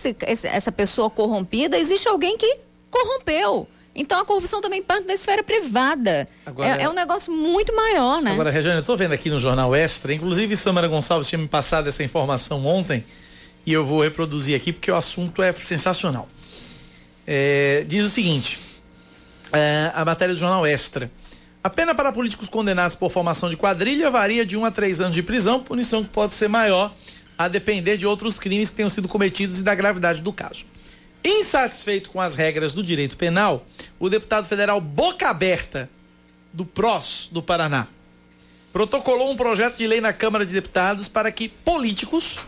essa pessoa corrompida, existe alguém que corrompeu. Então a corrupção também parte da esfera privada. Agora- é, é um negócio muito maior, né? Agora, Regiane, eu tô vendo aqui no Jornal Extra, inclusive Samara Gonçalves tinha me passado essa informação ontem, e eu vou reproduzir aqui porque o assunto é sensacional. É, diz o seguinte: é, a matéria do Jornal Extra. A pena para políticos condenados por formação de quadrilha varia de 1 a 3 anos de prisão, punição que pode ser maior a depender de outros crimes que tenham sido cometidos e da gravidade do caso. Insatisfeito com as regras do direito penal, o deputado federal Boca Aberta, do PROS do Paraná, protocolou um projeto de lei na Câmara de Deputados para que políticos,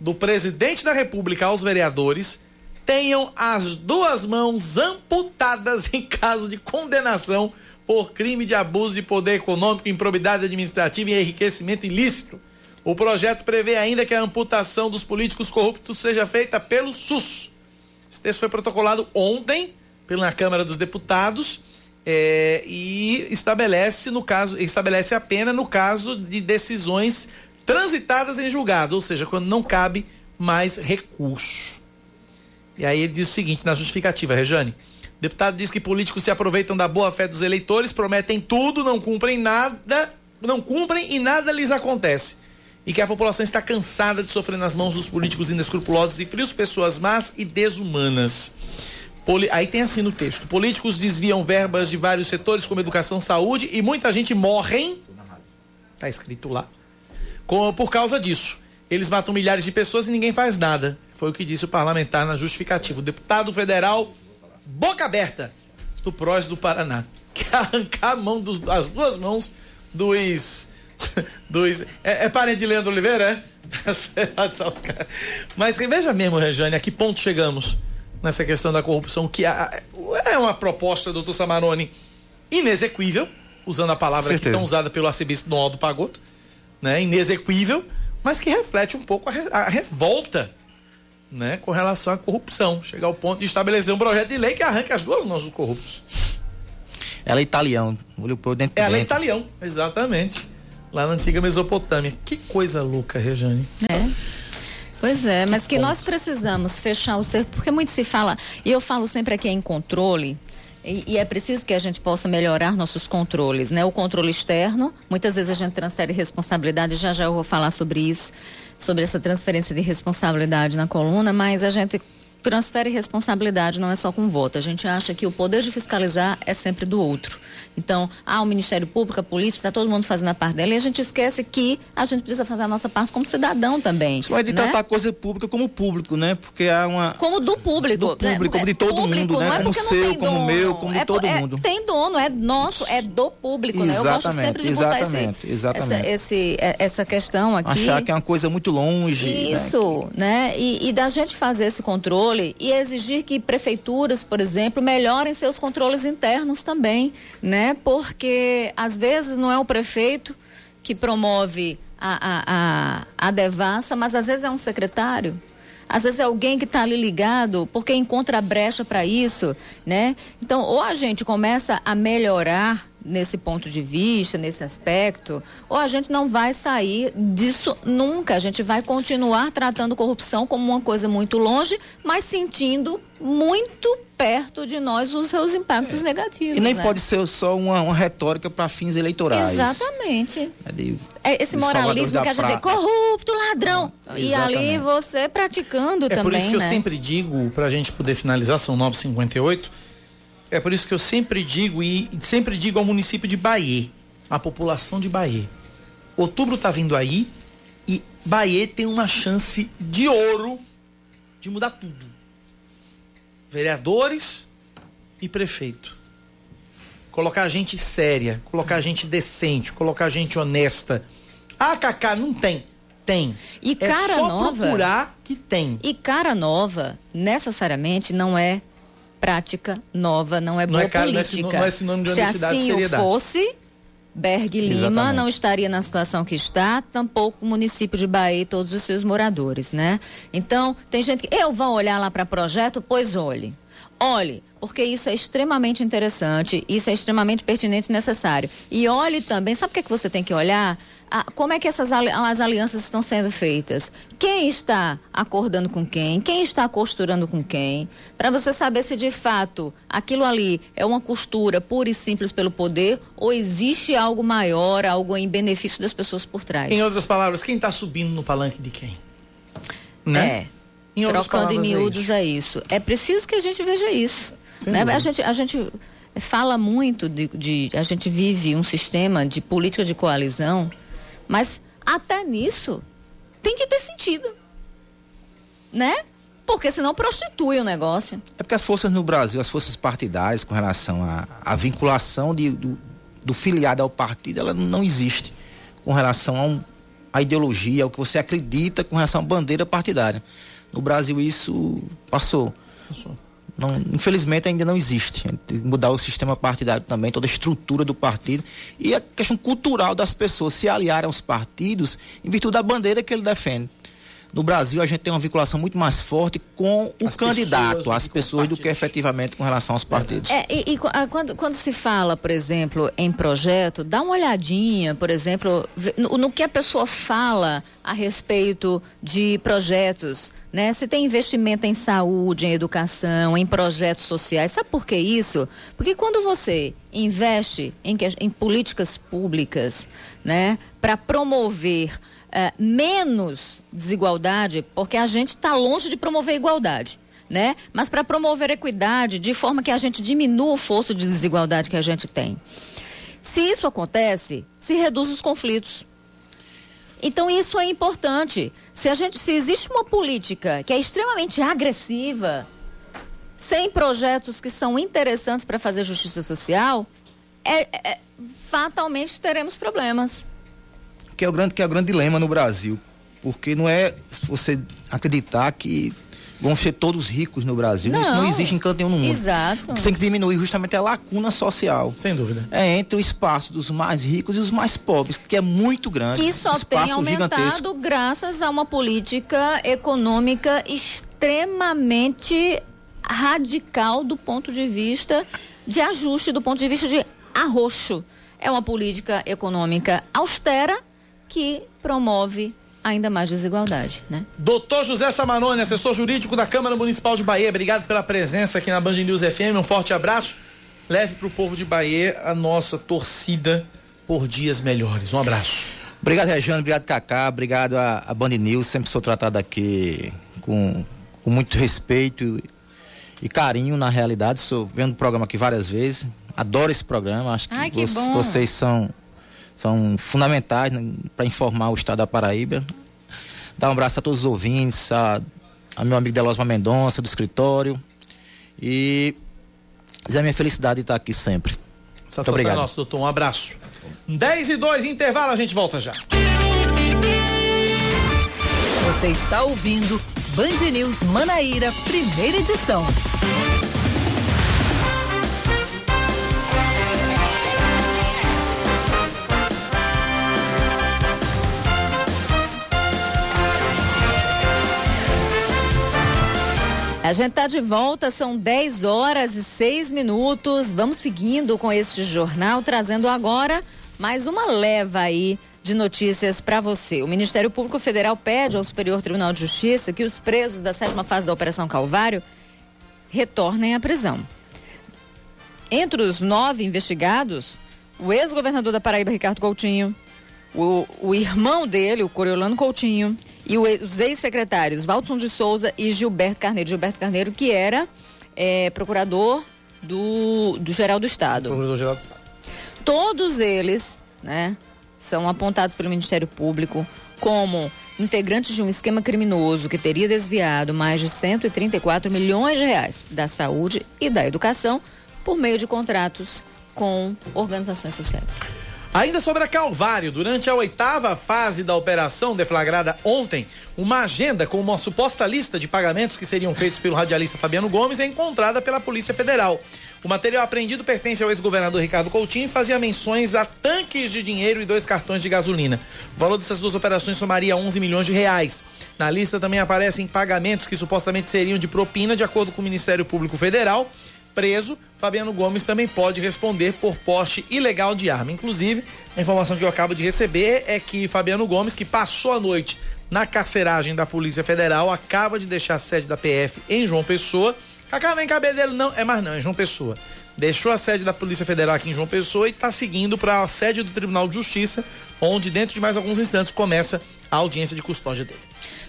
do presidente da República aos vereadores, tenham as duas mãos amputadas em caso de condenação por crime de abuso de poder econômico, improbidade administrativa e enriquecimento ilícito. O projeto prevê ainda que a amputação dos políticos corruptos seja feita pelo SUS. Esse texto foi protocolado ontem pela Câmara dos Deputados é, e estabelece no caso estabelece a pena no caso de decisões transitadas em julgado, ou seja, quando não cabe mais recurso. E aí ele diz o seguinte na justificativa, Rejane. O deputado diz que políticos se aproveitam da boa fé dos eleitores, prometem tudo, não cumprem nada, não cumprem e nada lhes acontece. E que a população está cansada de sofrer nas mãos dos políticos inescrupulosos e frios, pessoas más e desumanas. Poli... Aí tem assim no texto: políticos desviam verbas de vários setores, como educação, saúde, e muita gente morrem. Tá escrito lá. Com... Por causa disso. Eles matam milhares de pessoas e ninguém faz nada. Foi o que disse o parlamentar na justificativa. O deputado federal, boca aberta, do PROS do Paraná. [laughs] Quer arrancar a mão dos, as duas mãos dos. [laughs] dos é, é parente de Leandro Oliveira, é? [laughs] Mas veja mesmo, Rejane, a que ponto chegamos? nessa questão da corrupção, que é uma proposta, doutor Samaroni, inexequível, usando a palavra aqui tão usada pelo arcebispo Dom Aldo Pagotto, né? Inexequível, mas que reflete um pouco a, a revolta né, com relação à corrupção. Chegar ao ponto de estabelecer um projeto de lei que arranque as duas mãos dos corruptos. Ela é italião, olho por dentro. Ela é italião, exatamente. Lá na antiga Mesopotâmia. Que coisa louca, Rejane. É. Pois é, mas que nós precisamos fechar o cerco, porque muito se fala, e eu falo sempre aqui em controle, e, e, é preciso que a gente possa melhorar nossos controles, né? O controle externo, muitas vezes a gente transfere responsabilidade, já já eu vou falar sobre isso, sobre essa transferência de responsabilidade na coluna, mas a gente transfere responsabilidade, não é só com voto. A gente acha que o poder de fiscalizar é sempre do outro. Então, ah, o Ministério Público, a polícia, está todo mundo fazendo a parte dela e a gente esquece que a gente precisa fazer a nossa parte como cidadão também. Isso é de né? tratar a coisa pública como público, né? Porque há uma. Como do público. Do público, né? como de todo público, mundo, né? Não é como seu, como dono. meu, como é, todo é, mundo. Tem dono, é nosso, é do público, exatamente, né? Eu gosto sempre de botar exatamente, esse, exatamente. Essa, esse, é, essa questão aqui. Achar que é uma coisa muito longe. Né? Isso, né? né? E, e da gente fazer esse controle e exigir que prefeituras, por exemplo, melhorem seus controles internos também, né? Porque às vezes não é o prefeito que promove a, a, a, a devassa, mas às vezes é um secretário. Às vezes é alguém que está ali ligado porque encontra brecha para isso, né? Então, ou a gente começa a melhorar nesse ponto de vista, nesse aspecto, ou a gente não vai sair disso nunca. A gente vai continuar tratando corrupção como uma coisa muito longe, mas sentindo muito perto de nós os seus impactos é. negativos. E nem né? pode ser só uma, uma retórica para fins eleitorais. Exatamente. É, de, é esse moralismo que a gente vê, corrupto, ladrão. Ah, e ali você praticando é também. É por isso que né? eu sempre digo, para a gente poder finalizar, são 9h58 é por isso que eu sempre digo e sempre digo ao município de Bahia, a população de Bahia. Outubro está vindo aí e Bahia tem uma chance de ouro de mudar tudo. Vereadores e prefeito. Colocar gente séria, colocar gente decente, colocar gente honesta. Ah, Cacá, não tem. Tem. E cara é só nova. procurar que tem. E cara nova, necessariamente, não é prática nova, não é não boa é cara, política. Não é, sinônimo de Se assim o fosse, Berg Lima Exatamente. não estaria na situação que está, tampouco o município de Bahia e todos os seus moradores, né? Então, tem gente que, eu vou olhar lá para projeto, pois olhe. Olhe, porque isso é extremamente interessante, isso é extremamente pertinente e necessário. E olhe também, sabe o que, é que você tem que olhar? Ah, como é que essas as alianças estão sendo feitas? Quem está acordando com quem? Quem está costurando com quem? Para você saber se de fato aquilo ali é uma costura pura e simples pelo poder ou existe algo maior, algo em benefício das pessoas por trás. Em outras palavras, quem está subindo no palanque de quem? Né? É. Em Trocando em miúdos é isso. é isso. É preciso que a gente veja isso. Né? A, gente, a gente fala muito de, de. A gente vive um sistema de política de coalizão, mas até nisso tem que ter sentido. Né? Porque senão prostitui o negócio. É porque as forças no Brasil, as forças partidárias, com relação à, à vinculação de, do, do filiado ao partido, ela não existe. com relação a, um, a ideologia, ao que você acredita com relação à bandeira partidária. No Brasil isso passou. Passou. Não, infelizmente ainda não existe. Mudar o sistema partidário também, toda a estrutura do partido e a questão cultural das pessoas se aliarem aos partidos em virtude da bandeira que ele defende. No Brasil, a gente tem uma vinculação muito mais forte com o as candidato, pessoas, as pessoas, do que efetivamente com relação aos partidos. É, e, e quando, quando, se fala, por exemplo, em projeto, dá uma olhadinha, por exemplo, no, no que a pessoa fala a respeito de projetos, né? Se tem investimento em saúde, em educação, em projetos sociais. Sabe por que isso? Porque quando você investe em, em políticas públicas, né, para promover é, menos desigualdade, porque a gente está longe de promover igualdade. Né? Mas para promover equidade, de forma que a gente diminua o fosso de desigualdade que a gente tem. Se isso acontece, se reduz os conflitos. Então isso é importante. Se a gente, se existe uma política que é extremamente agressiva, sem projetos que são interessantes para fazer justiça social, é, é, fatalmente teremos problemas que é o grande que é o grande dilema no Brasil, porque não é você acreditar que vão ser todos ricos no Brasil. Não, Isso não existe em canto nenhum no mundo. Exato. Você tem que diminuir justamente a lacuna social. Sem dúvida. É entre o espaço dos mais ricos e os mais pobres, que é muito grande. Que só tem aumentado gigantesco. graças a uma política econômica extremamente radical do ponto de vista de ajuste, do ponto de vista de arroxo. É uma política econômica austera que promove ainda mais desigualdade, né? Doutor José Samanone, assessor jurídico da Câmara Municipal de Bahia, obrigado pela presença aqui na Band News FM, um forte abraço. Leve para o povo de Bahia a nossa torcida por dias melhores. Um abraço. Obrigado, Rejane, obrigado, Cacá, obrigado a, a Band News, sempre sou tratado aqui com, com muito respeito e carinho, na realidade, sou vendo o programa aqui várias vezes, adoro esse programa, acho que, Ai, que vocês, vocês são são fundamentais né, para informar o estado da Paraíba. Dar um abraço a todos os ouvintes, a, a meu amigo Delosma Mendonça, do escritório. E dizer a minha felicidade de estar aqui sempre. Satisfação Muito obrigado. É nosso, doutor. Um abraço. 10 e 2, intervalo, a gente volta já. Você está ouvindo Band News Manaíra, primeira edição. A gente está de volta, são 10 horas e 6 minutos. Vamos seguindo com este jornal, trazendo agora mais uma leva aí de notícias para você. O Ministério Público Federal pede ao Superior Tribunal de Justiça que os presos da sétima fase da Operação Calvário retornem à prisão. Entre os nove investigados, o ex-governador da Paraíba, Ricardo Coutinho, o, o irmão dele, o Coriolano Coutinho, e os ex-secretários Valton de Souza e Gilberto Carneiro. Gilberto Carneiro, que era é, procurador do, do Geral do Estado. Procurador Geral do Estado. Todos eles, né, são apontados pelo Ministério Público como integrantes de um esquema criminoso que teria desviado mais de 134 milhões de reais da saúde e da educação por meio de contratos com organizações sociais. Ainda sobre a Calvário, durante a oitava fase da operação deflagrada ontem, uma agenda com uma suposta lista de pagamentos que seriam feitos pelo radialista Fabiano Gomes é encontrada pela Polícia Federal. O material apreendido pertence ao ex-governador Ricardo Coutinho e fazia menções a tanques de dinheiro e dois cartões de gasolina. O valor dessas duas operações somaria 11 milhões de reais. Na lista também aparecem pagamentos que supostamente seriam de propina, de acordo com o Ministério Público Federal preso, Fabiano Gomes também pode responder por poste ilegal de arma. Inclusive, a informação que eu acabo de receber é que Fabiano Gomes, que passou a noite na carceragem da Polícia Federal, acaba de deixar a sede da PF em João Pessoa. Cacá, nem dele não, é mais não, é João Pessoa. Deixou a sede da Polícia Federal aqui em João Pessoa e está seguindo para a sede do Tribunal de Justiça, onde dentro de mais alguns instantes começa a audiência de custódia dele.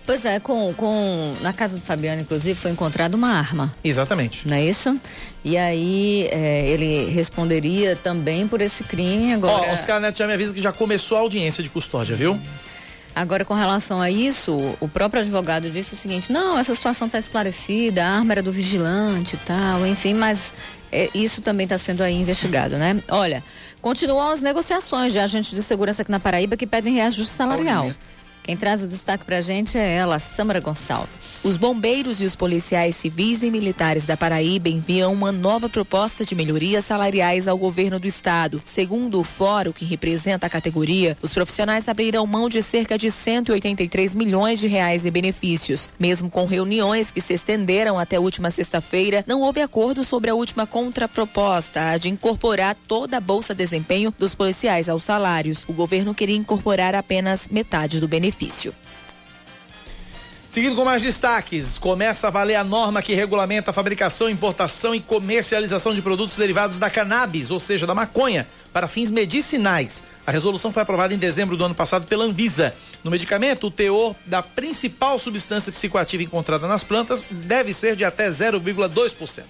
Pois é, com, com, na casa do Fabiano, inclusive, foi encontrada uma arma. Exatamente. Não é isso? E aí é, ele responderia também por esse crime agora. Ó, Oscar Neto já me avisa que já começou a audiência de custódia, viu? Agora, com relação a isso, o próprio advogado disse o seguinte: não, essa situação está esclarecida, a arma era do vigilante e tal, enfim, mas é, isso também está sendo aí investigado, né? Olha, continuam as negociações de agentes de segurança aqui na Paraíba que pedem reajuste salarial. Quem traz o destaque pra gente é ela, Samara Gonçalves. Os bombeiros e os policiais civis e militares da Paraíba enviam uma nova proposta de melhorias salariais ao governo do estado. Segundo o fórum que representa a categoria, os profissionais abrirão mão de cerca de 183 milhões de reais em benefícios. Mesmo com reuniões que se estenderam até a última sexta-feira, não houve acordo sobre a última contraproposta, a de incorporar toda a bolsa desempenho dos policiais aos salários. O governo queria incorporar apenas metade do benefício benefício. Seguindo com mais destaques, começa a valer a norma que regulamenta a fabricação, importação e comercialização de produtos derivados da cannabis, ou seja, da maconha, para fins medicinais. A resolução foi aprovada em dezembro do ano passado pela Anvisa. No medicamento, o teor da principal substância psicoativa encontrada nas plantas deve ser de até 0,2%.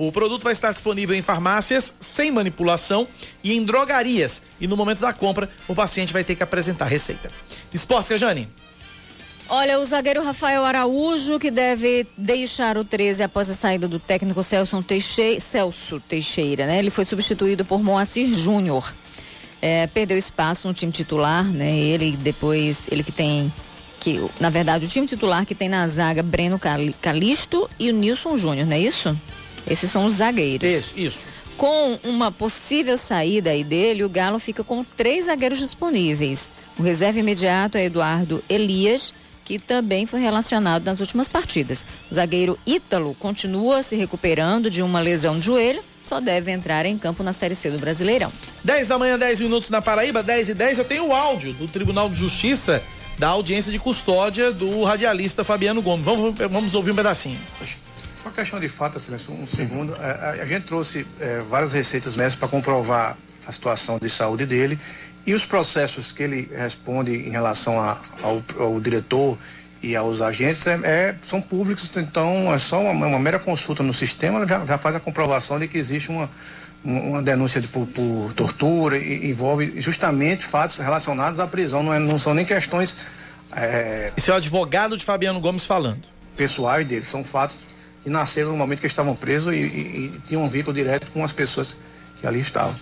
O produto vai estar disponível em farmácias, sem manipulação e em drogarias. E no momento da compra, o paciente vai ter que apresentar receita. Esportes, Jane. Olha, o zagueiro Rafael Araújo, que deve deixar o 13 após a saída do técnico Celso Teixeira, Celso Teixeira né? Ele foi substituído por Moacir Júnior. É, perdeu espaço no time titular, né? Ele depois, ele que tem que, na verdade, o time titular que tem na zaga Breno Calisto e o Nilson Júnior, não é isso? Esses são os zagueiros. Isso, isso. Com uma possível saída aí dele, o Galo fica com três zagueiros disponíveis. O reserva imediato é Eduardo Elias, que também foi relacionado nas últimas partidas. O zagueiro Ítalo continua se recuperando de uma lesão de joelho, só deve entrar em campo na Série C do Brasileirão. 10 da manhã, 10 minutos na Paraíba, 10 e 10. Eu tenho o áudio do Tribunal de Justiça da audiência de custódia do radialista Fabiano Gomes. Vamos, vamos ouvir um pedacinho. Só questão de fato, Excelência, um segundo. A, a, a gente trouxe é, várias receitas médicas para comprovar a situação de saúde dele e os processos que ele responde em relação a, ao, ao, diretor e aos agentes é, é, são públicos, então é só uma, uma mera consulta no sistema, já, já, faz a comprovação de que existe uma, uma denúncia de, por, por, tortura e envolve justamente fatos relacionados à prisão, não, é, não são nem questões. É, Esse é o advogado de Fabiano Gomes falando. Pessoais dele, são fatos que nasceram no momento que estavam presos e, e, e tinham um vínculo direto com as pessoas que ali estavam.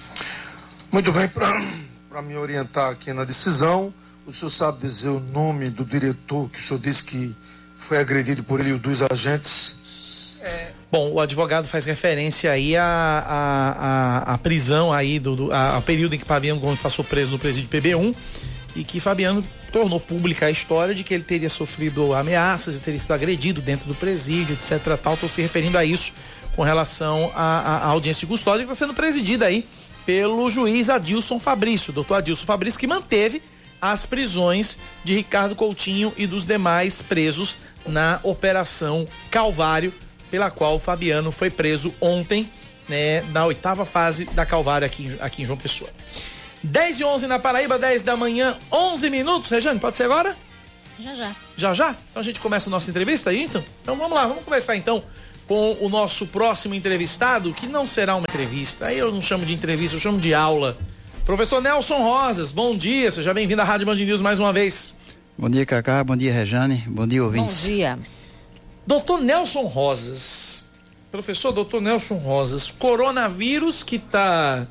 Muito bem, para me orientar aqui na decisão, o senhor sabe dizer o nome do diretor que o senhor disse que foi agredido por ele e dos agentes? É... Bom, o advogado faz referência aí à a, a, a, prisão aí, do, do a, período em que Fabiano Gomes passou preso no presídio PB1 e que Fabiano tornou pública a história de que ele teria sofrido ameaças e teria sido agredido dentro do presídio, etc. Tal, estou se referindo a isso com relação à, à audiência de custódia que está sendo presidida aí pelo juiz Adilson Fabrício, doutor Adilson Fabrício, que manteve as prisões de Ricardo Coutinho e dos demais presos na Operação Calvário, pela qual Fabiano foi preso ontem, né, na oitava fase da Calvário aqui, aqui em João Pessoa. 10 e 11 na Paraíba, 10 da manhã, 11 minutos. Rejane, pode ser agora? Já, já. Já, já? Então a gente começa a nossa entrevista aí, então? Então vamos lá, vamos começar então com o nosso próximo entrevistado, que não será uma entrevista. Aí eu não chamo de entrevista, eu chamo de aula. Professor Nelson Rosas, bom dia, seja bem-vindo à Rádio Band News mais uma vez. Bom dia, Cacá, bom dia, Rejane, bom dia, ouvintes. Bom dia. Doutor Nelson Rosas, professor doutor Nelson Rosas, coronavírus que está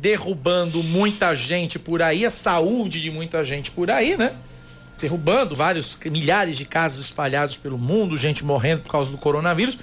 derrubando muita gente por aí, a saúde de muita gente por aí, né? Derrubando vários milhares de casos espalhados pelo mundo, gente morrendo por causa do coronavírus.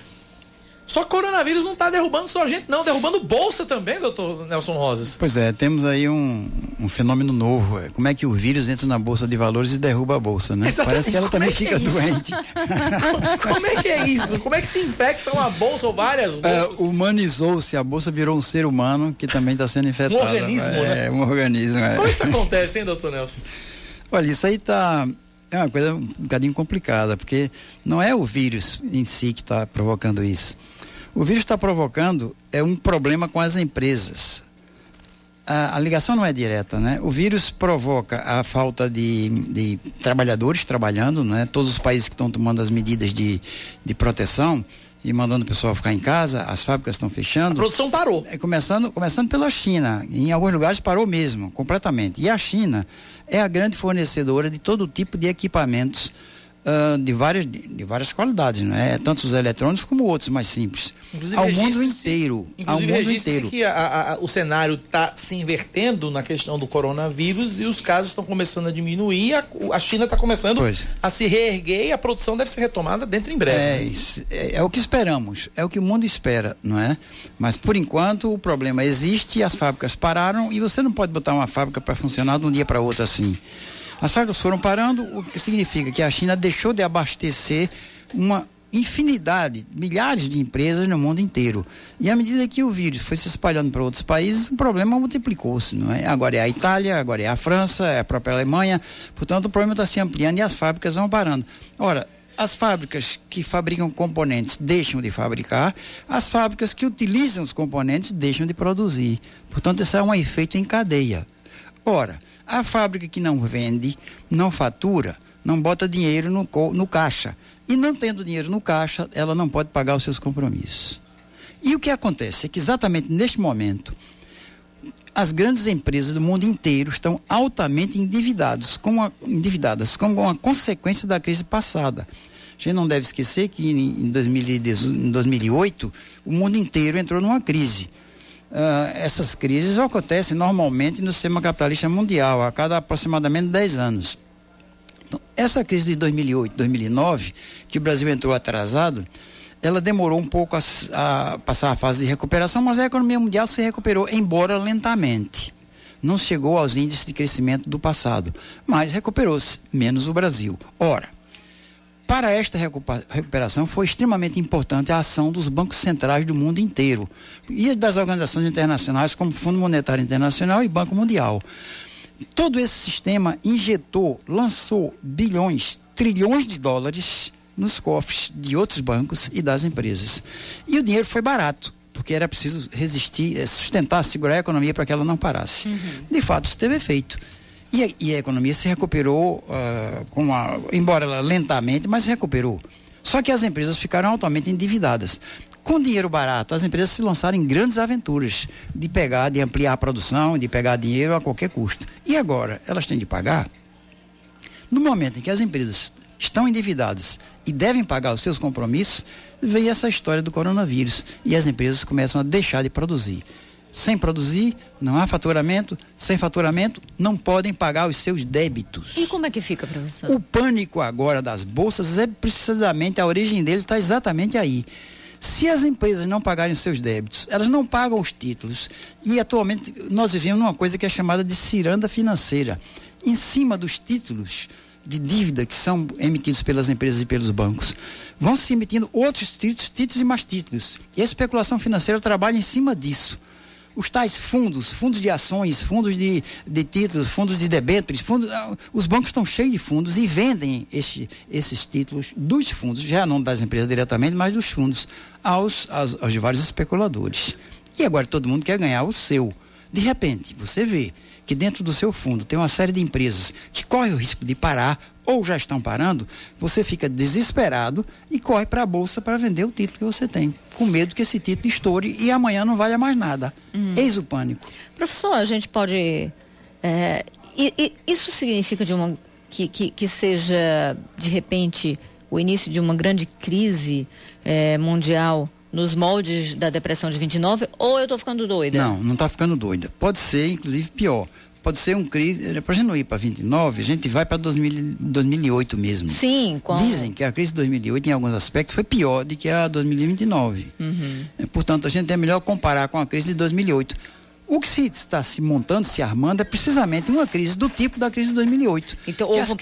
Só que coronavírus não está derrubando só a gente, não, derrubando bolsa também, doutor Nelson Rosas. Pois é, temos aí um, um fenômeno novo. É, como é que o vírus entra na bolsa de valores e derruba a bolsa, né? Exatamente. Parece que ela Como também é que fica é doente. [laughs] Como é que é isso? Como é que se infecta uma bolsa ou várias É, bolsas? humanizou-se, a bolsa virou um ser humano que também está sendo infectado. organismo, é, né? um organismo, é. Como é que isso acontece, hein, doutor Nelson? Olha, isso aí tá é uma coisa um bocadinho complicada, porque não é o vírus em si que está provocando isso. O vírus está provocando é um problema com as empresas. A, a ligação não é direta, né? O vírus provoca a falta de, de trabalhadores trabalhando, né? Todos os países que estão tomando as medidas de, de proteção e mandando o pessoal ficar em casa, as fábricas estão fechando. A produção parou. É, começando, começando pela China. Em alguns lugares parou mesmo, completamente. E a China é a grande fornecedora de todo tipo de equipamentos uh, de, várias, de, várias qualidades, não é? Tanto os eletrônicos como outros mais simples. Inclusive, ao mundo inteiro. Ao mundo inteiro. que a, a, o cenário está se invertendo na questão do coronavírus e os casos estão começando a diminuir. A, a China está começando pois. a se reerguer e a produção deve ser retomada dentro em breve. É, né? é, é, o que esperamos, é o que o mundo espera, não é? Mas por enquanto o problema existe, as fábricas pararam e você não pode botar uma fábrica para funcionar de um dia para outro assim. As fábricas foram parando, o que significa que a China deixou de abastecer uma infinidade, milhares de empresas no mundo inteiro. E à medida que o vírus foi se espalhando para outros países, o problema multiplicou-se, não é? Agora é a Itália, agora é a França, é a própria Alemanha. Portanto, o problema está se ampliando e as fábricas vão parando. Ora, as fábricas que fabricam componentes deixam de fabricar, as fábricas que utilizam os componentes deixam de produzir. Portanto, isso é um efeito em cadeia. Ora, a fábrica que não vende, não fatura, não bota dinheiro no, no caixa. E não tendo dinheiro no caixa, ela não pode pagar os seus compromissos. E o que acontece é que exatamente neste momento, as grandes empresas do mundo inteiro estão altamente endividadas, com endividadas como uma consequência da crise passada. A gente não deve esquecer que em, 2008 o mundo inteiro entrou numa crise. Uh, essas crises acontecem normalmente no sistema capitalista mundial, a cada aproximadamente 10 anos. Então, essa crise de 2008, 2009, que o Brasil entrou atrasado, ela demorou um pouco a, a passar a fase de recuperação, mas a economia mundial se recuperou, embora lentamente. Não chegou aos índices de crescimento do passado, mas recuperou-se, menos o Brasil. Ora, para esta recuperação foi extremamente importante a ação dos bancos centrais do mundo inteiro e das organizações internacionais como Fundo Monetário Internacional e Banco Mundial. Todo esse sistema injetou, lançou bilhões, trilhões de dólares nos cofres de outros bancos e das empresas. E o dinheiro foi barato, porque era preciso resistir, eh, sustentar, segurar a economia para que ela não parasse. Uhum. De fato, isso teve efeito. E a, e a economia se recuperou, uh, com uma, embora lentamente, mas recuperou. Só que as empresas ficaram altamente endividadas. Com dinheiro barato, as empresas se lançaram em grandes aventuras de pegar, de ampliar a produção, de pegar dinheiro a qualquer custo. E agora, elas têm de pagar? No momento em que as empresas estão endividadas e devem pagar os seus compromissos, vem essa história do coronavírus e as empresas começam a deixar de produzir. Sem produzir, não há faturamento. Sem faturamento, não podem pagar os seus débitos. E como é que fica, professor? O pânico agora das bolsas é precisamente, a origem dele está exatamente aí. Se as empresas não pagarem seus débitos, elas não pagam os títulos. E atualmente nós vivemos numa coisa que é chamada de ciranda financeira. Em cima dos títulos de dívida que são emitidos pelas empresas e pelos bancos, vão se emitindo outros títulos, títulos e mais títulos. E a especulação financeira trabalha em cima disso os tais fundos, fundos de ações, fundos de, de títulos, fundos de debêntures, fundos, ah, os bancos estão cheios de fundos e vendem este, esses títulos dos fundos, já não das empresas diretamente, mas dos fundos, aos, aos, aos vários especuladores. E agora todo mundo quer ganhar o seu. De repente, você vê que dentro do seu fundo tem uma série de empresas que correm o risco de parar ou já estão parando, você fica desesperado e corre para a bolsa para vender o título que você tem, com medo que esse título estoure e amanhã não valha mais nada. Hum. Eis o pânico. Professor, a gente pode. É, e, e isso significa de uma, que, que, que, seja, de repente, o início de uma grande crise é, mundial? nos moldes da depressão de 29 ou eu estou ficando doida? Não, não está ficando doida. Pode ser, inclusive, pior pode ser um crise. Para a gente não ir para 29, a gente vai para 2008 mesmo. Sim, com... Dizem que a crise de 2008, em alguns aspectos, foi pior do que a 2029. Uhum. Portanto, a gente é melhor comparar com a crise de 2008. O que se está se montando, se armando, é precisamente uma crise do tipo da crise de 2008. Então, houve,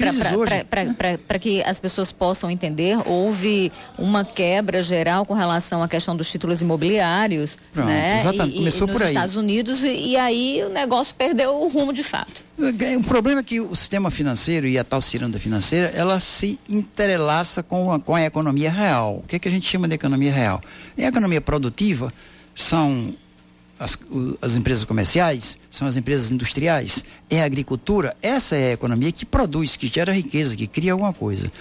para né? que as pessoas possam entender, houve uma quebra geral com relação à questão dos títulos imobiliários. Pronto, né? exatamente. E, Começou e, por aí. Nos Estados Unidos, e, e, aí o negócio perdeu o rumo de fato. O problema é que o sistema financeiro e a tal ciranda financeira, ela se entrelaça com a, com a economia real. O que, é que a gente chama de economia real? E a economia produtiva são as, as, empresas comerciais, são as empresas industriais, é a agricultura, essa é a economia que produz, que gera riqueza, que cria alguma coisa.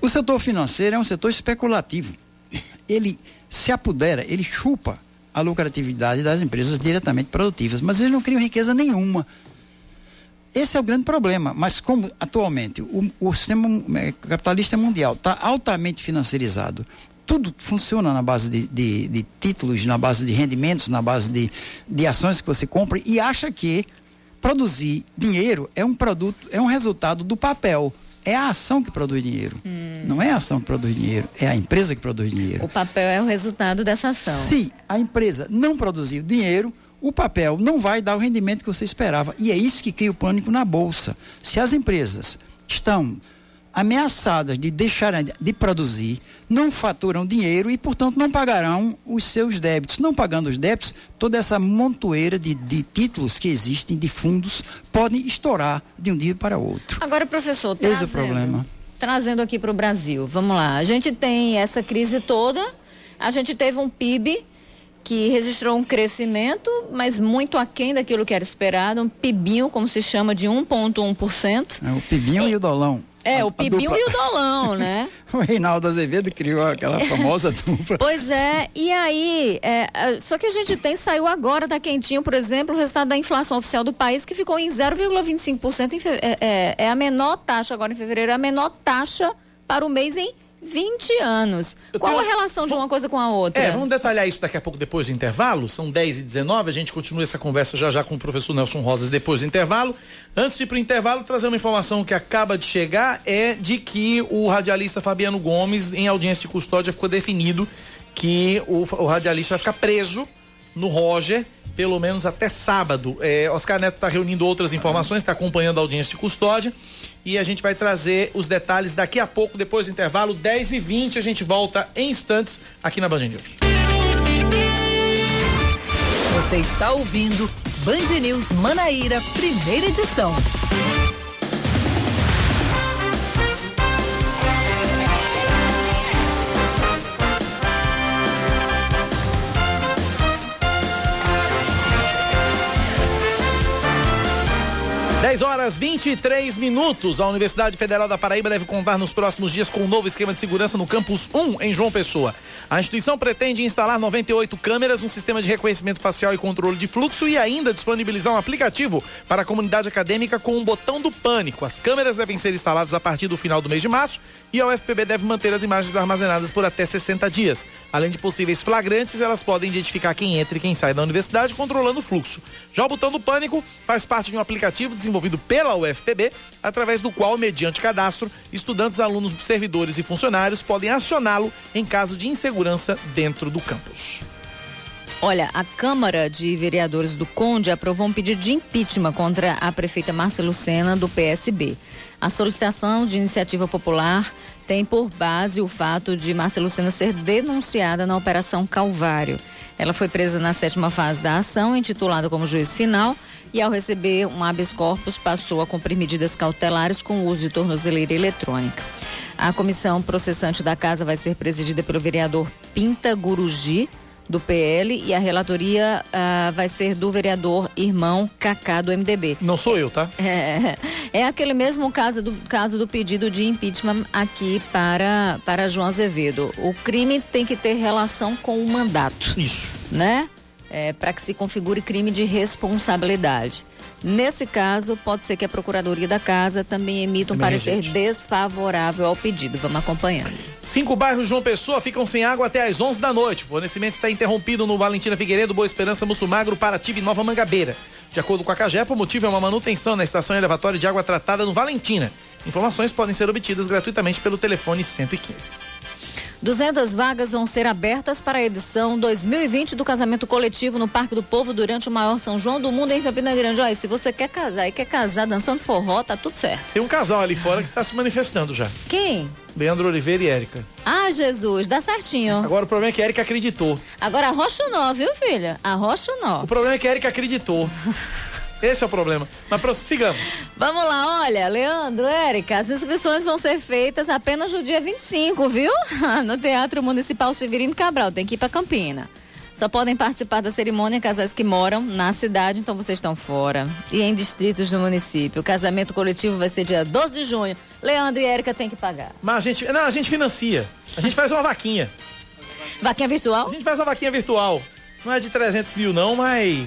O setor financeiro é um setor especulativo. ele se apodera, ele chupa a lucratividade das empresas diretamente produtivas, mas eles não criam riqueza nenhuma. Esse é o grande problema. Mas como atualmente o, o sistema eh, capitalista mundial está altamente financiarizado, tudo funciona na base de, de, de, títulos, na base de rendimentos, na base de, de ações que você compra e acha que produzir dinheiro é um produto, é um resultado do papel. É a ação que produz dinheiro. Hum. Não é a ação que produz dinheiro, é a empresa que produz dinheiro. O papel é o resultado dessa ação. Se a empresa não produzir dinheiro, o papel não vai dar o rendimento que você esperava. E é isso que cria o pânico na bolsa. Se as empresas estão ameaçadas de deixarem de produzir, não faturam dinheiro e, portanto, não pagarão os seus débitos. Não pagando os débitos, toda essa montoeira de, de títulos que existem, de fundos, podem estourar de um dia para outro. Agora, professor, trazendo, Esse é o problema. Trazendo aqui para o Brasil, vamos lá. A gente tem essa crise toda, a gente teve um PIB que registrou um crescimento, mas muito aquém daquilo que era esperado, um PIBinho, como se chama, de 1,1%. É, o PIBinho e, e o dolão. É, a, o Pibinho e o Dolão, né? [laughs] o Reinaldo Azevedo criou aquela famosa dupla. Pois é, e aí, é, só que a gente tem, saiu agora, tá quentinho, por exemplo, o resultado da inflação oficial do país, que ficou em 0,25%, é, é, é a menor taxa agora em fevereiro, é a menor taxa para o mês em 20 anos. Eu Qual tenho... a relação de uma coisa com a outra? É, vamos detalhar isso daqui a pouco depois do intervalo. São 10 e 19 A gente continua essa conversa já já com o professor Nelson Rosas depois do intervalo. Antes de ir para o intervalo, trazer uma informação que acaba de chegar: é de que o radialista Fabiano Gomes, em audiência de custódia, ficou definido que o, o radialista vai ficar preso no Roger, pelo menos até sábado. É, Oscar Neto está reunindo outras informações, está acompanhando a audiência de custódia e a gente vai trazer os detalhes daqui a pouco, depois do intervalo, 10 e 20 a gente volta em instantes aqui na Band News. Você está ouvindo Band News Manaíra, primeira edição. 10 horas 23 minutos. A Universidade Federal da Paraíba deve contar nos próximos dias com um novo esquema de segurança no campus 1 em João Pessoa. A instituição pretende instalar 98 câmeras, um sistema de reconhecimento facial e controle de fluxo e ainda disponibilizar um aplicativo para a comunidade acadêmica com um botão do pânico. As câmeras devem ser instaladas a partir do final do mês de março e a UFPB deve manter as imagens armazenadas por até 60 dias. Além de possíveis flagrantes, elas podem identificar quem entra e quem sai da universidade, controlando o fluxo. Já o botão do pânico faz parte de um aplicativo desenvolvido desenvolvido pela UFPB, através do qual, mediante cadastro, estudantes, alunos, servidores e funcionários podem acioná-lo em caso de insegurança dentro do campus. Olha, a Câmara de Vereadores do Conde aprovou um pedido de impeachment contra a prefeita Márcia Lucena, do PSB. A solicitação de iniciativa popular tem por base o fato de Márcia Lucena ser denunciada na Operação Calvário. Ela foi presa na sétima fase da ação, intitulada como juiz final, e ao receber um habeas corpus passou a cumprir medidas cautelares com o uso de tornozeleira eletrônica. A comissão processante da casa vai ser presidida pelo vereador Pinta Guruji, do PL, e a relatoria uh, vai ser do vereador irmão Cacá, do MDB. Não sou eu, tá? É, é aquele mesmo caso do, caso do pedido de impeachment aqui para, para João Azevedo. O crime tem que ter relação com o mandato. Isso. Né? É, para que se configure crime de responsabilidade. Nesse caso, pode ser que a Procuradoria da Casa também emita um também parecer desfavorável ao pedido. Vamos acompanhando. Cinco bairros João Pessoa ficam sem água até às 11 da noite. O fornecimento está interrompido no Valentina Figueiredo, Boa Esperança, Mussumagro, Paraty e Nova Mangabeira. De acordo com a Cagepa, o motivo é uma manutenção na estação elevatória de água tratada no Valentina. Informações podem ser obtidas gratuitamente pelo telefone 115. 200 vagas vão ser abertas para a edição 2020 do casamento coletivo no Parque do Povo durante o maior São João do mundo em Campina Grande. Olha, se você quer casar e quer casar dançando forró, tá tudo certo. Tem um casal ali fora que está se manifestando já. Quem? Leandro Oliveira e Érica. Ah, Jesus, dá certinho. Agora o problema é que a Érica acreditou. Agora arrocha o nó, viu, filha? Arrocha o nó. O problema é que a Érica acreditou. [laughs] Esse é o problema. Mas prossigamos. Vamos lá, olha, Leandro, Érica, as inscrições vão ser feitas apenas no dia 25, viu? [laughs] No Teatro Municipal Severino Cabral, tem que ir para Campina. Só podem participar da cerimônia casais que moram na cidade, então vocês estão fora. E em distritos do município. O casamento coletivo vai ser dia 12 de junho. Leandro e Érica têm que pagar. Mas a gente. Não, a gente financia. A gente faz uma vaquinha. Vaquinha virtual? A gente faz uma vaquinha virtual. Não é de 300 mil, não, mas.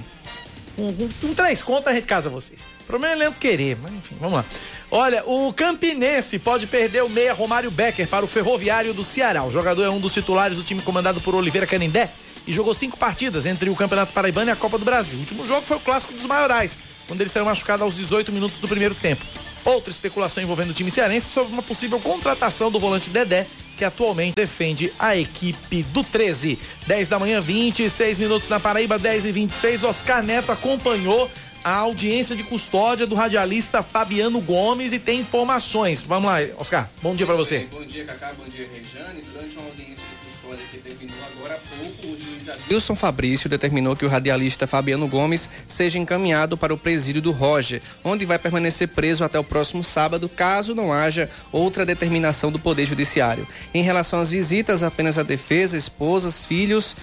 Com, três contas a gente casa vocês. O problema é Leandro querer, mas enfim, vamos lá. Olha, o Campinense pode perder o meia Romário Becker para o Ferroviário do Ceará. O jogador é um dos titulares do time comandado por Oliveira Canindé e jogou cinco partidas entre o Campeonato Paraibano e a Copa do Brasil. O último jogo foi o clássico dos maiorais, quando ele saiu machucado aos 18 minutos do primeiro tempo. Outra especulação envolvendo o time cearense sobre uma possível contratação do volante Dedé, que atualmente defende a equipe do 13. 10 da manhã, 26 minutos na Paraíba, 10 e 26. Oscar Neto acompanhou a audiência de custódia do radialista Fabiano Gomes e tem informações. Vamos lá, Oscar. Bom dia para você. Bom dia, Cacá. Bom dia, Rejane. Durante uma audiência Wilson Fabrício determinou que o radialista Fabiano Gomes seja encaminhado para o presídio do Roger, onde vai permanecer preso até o próximo sábado, caso não haja outra determinação do Poder Judiciário. Em relação às visitas, apenas a defesa, esposas, filhos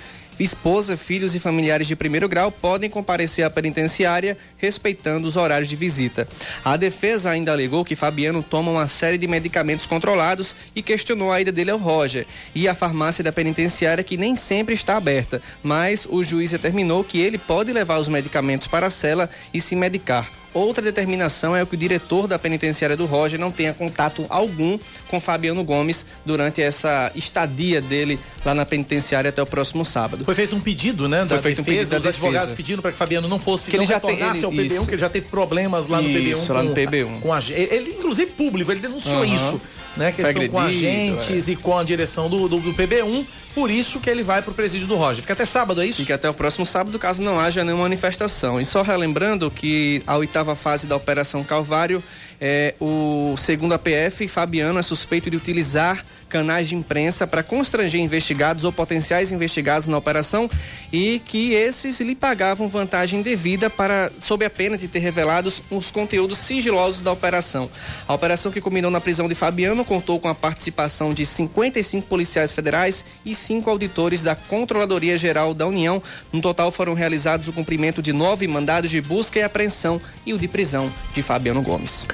esposa, filhos e familiares de primeiro grau podem comparecer à penitenciária respeitando os horários de visita. A defesa ainda alegou que Fabiano toma uma série de medicamentos controlados e questionou a ida dele ao Roger e a farmácia da penitenciária que nem sempre está aberta, mas o juiz determinou que ele pode levar os medicamentos para a cela e se medicar. Outra determinação é que o diretor da penitenciária do Roger não tenha contato algum com Fabiano Gomes durante essa estadia dele lá na penitenciária até o próximo sábado. Foi feito um pedido, né? Foi feito defesa, um pedido da os advogados defesa. pedindo para que Fabiano não fosse Que não ele já retornasse ao ele- PB1, isso. que ele já teve problemas lá no PB1. Isso, lá no com- PB1. Com a, ele, inclusive, público, ele denunciou Aham. isso, né? Foi Questão com agentes é. e com a direção do, do, do PB1. Por isso que ele vai pro presídio do Roger. Fica até sábado, é isso? Fica até o próximo sábado, caso não haja nenhuma manifestação. E só relembrando que a oitava fase da Operação Calvário, é, o segundo a PF, Fabiano é suspeito de utilizar canais de imprensa para constranger investigados ou potenciais investigados na operação e que esses lhe pagavam vantagem devida para sob a pena de ter revelados os conteúdos sigilosos da operação. A operação que culminou na prisão de Fabiano contou com a participação de 55 policiais federais e cinco auditores da Controladoria Geral da União. No total foram realizados o cumprimento de nove mandados de busca e apreensão e o de prisão de Fabiano Gomes.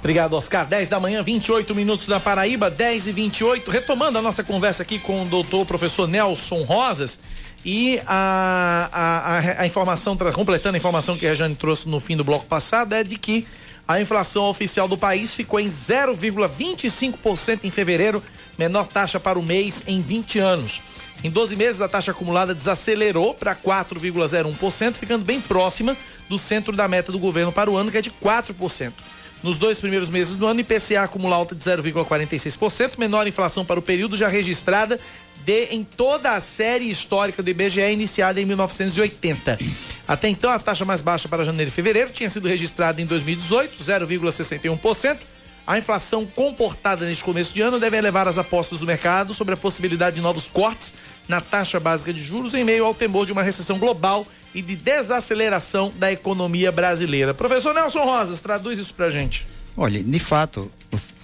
Obrigado, Oscar. 10 da manhã, 28 minutos da Paraíba, 10 e 28. Retomando a nossa conversa aqui com o doutor professor Nelson Rosas. E a, a, a, informação, completando a informação que a Rejane trouxe no fim do bloco passado, é de que a inflação oficial do país ficou em 0,25% em fevereiro, menor taxa para o mês em 20 anos. Em 12 meses, a taxa acumulada desacelerou para 4,01%, ficando bem próxima do centro da meta do governo para o ano, que é de 4%. Nos dois primeiros meses do ano, IPCA acumula alta de 0,46%, menor inflação para o período já registrada de em toda a série histórica do IBGE iniciada em 1980. Até então, a taxa mais baixa para janeiro e fevereiro tinha sido registrada em 2018, 0,61%. A inflação comportada neste começo de ano deve elevar as apostas do mercado sobre a possibilidade de novos cortes na taxa básica de juros em meio ao temor de uma recessão global e de desaceleração da economia brasileira. Professor Nelson Rosas, traduz isso pra gente. Olha, de fato,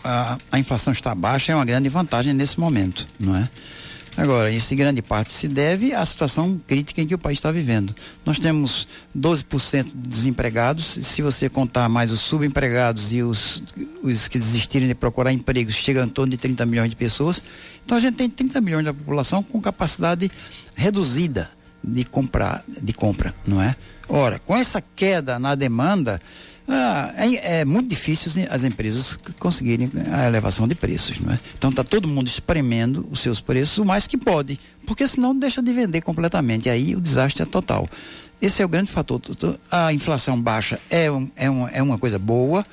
a, a inflação está baixa é uma grande vantagem nesse momento, não é? Agora, isso em grande parte se deve à situação crítica em que o país está vivendo. Nós temos 12% de desempregados, se você contar mais os subempregados e os, os que desistirem de procurar empregos, chega em torno de 30 milhões de pessoas. Então a gente tem 30 milhões da população com capacidade reduzida de comprar, de compra, não é? Ora, com essa queda na demanda, ah, é, é muito difícil as- as empresas conseguirem a elevação de preços, não é? Então está todo mundo espremendo os seus preços o mais que pode, porque senão deixa de vender completamente, aí o desastre é total. Esse é o grande fator. A inflação baixa é, um, é, um, é uma coisa boa,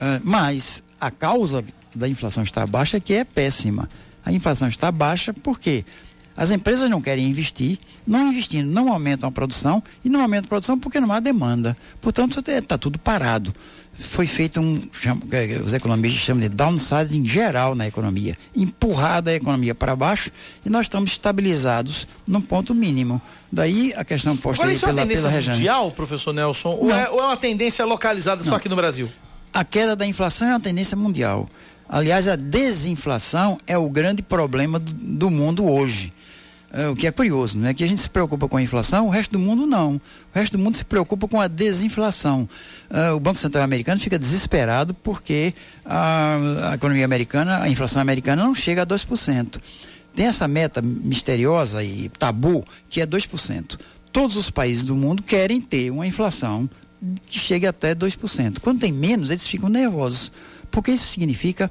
ah, mas a causa da inflação estar baixa é que é péssima. A inflação está baixa porque as empresas não querem investir, não investindo, não aumentam a produção e não aumentam a produção porque não há demanda. Portanto, está tudo parado. Foi feito um, que os economistas chamam de downsizing geral na economia, empurrada a economia para baixo e nós estamos estabilizados num ponto mínimo. Daí a questão posta Agora, aí isso é uma pela, tendência pela Rejane. mundial, professor Nelson? Ou é, ou é uma tendência localizada só Não. aqui no Brasil? A queda da inflação é uma tendência mundial. Aliás, a desinflação é o grande problema do, do mundo hoje. É, o que é curioso, né? Que a gente se preocupa com a inflação, o resto do mundo não. O resto do mundo se preocupa com a desinflação. Ah, o Banco Central americano fica desesperado porque a, a economia americana, a inflação americana não chega a 2%. tem essa meta misteriosa e tabu que é 2%. Todos os países do mundo querem ter uma inflação que chegue até 2%. Quando tem menos, eles ficam nervosos, porque isso significa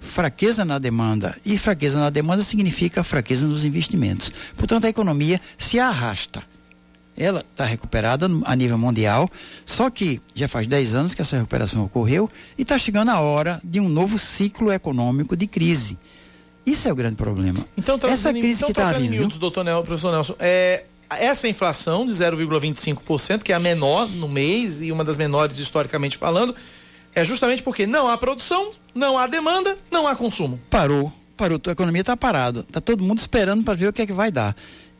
fraqueza na demanda. E fraqueza na demanda significa fraqueza nos investimentos. Portanto, a economia se arrasta. Ela está recuperada a nível mundial, só que já faz 10 anos que essa recuperação ocorreu e está chegando a hora de um novo ciclo econômico de crise. Isso é o grande problema. Então, essa crise então, que está vindo. Miúdos, doutor Nel, professor Nelson, é, essa inflação de 0,25%, que é a menor no mês e uma das menores historicamente falando, é justamente porque não há produção, não há demanda, não há consumo. Parou, parou, a economia está parada. Está todo mundo esperando para ver o que é que vai dar.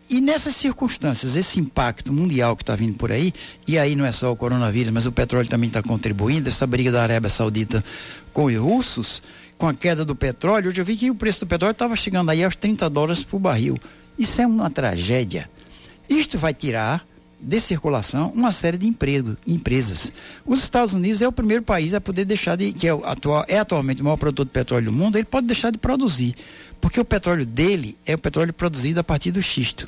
E nessas circunstâncias, esse impacto mundial que está vindo por aí, e aí não é só o coronavírus, mas o petróleo também está contribuindo, essa briga da Arábia Saudita com os russos, com a queda do petróleo, hoje eu vi que o preço do petróleo estava chegando aí aos 30 dólares por barril. Isso é uma tragédia. Isto vai tirar de circulação uma série de emprego, empresas. Os Estados Unidos é o primeiro país a poder deixar de, que é, atual, é atualmente o maior produtor de petróleo do mundo, ele pode deixar de produzir. Porque o petróleo dele é o petróleo produzido a partir do xisto.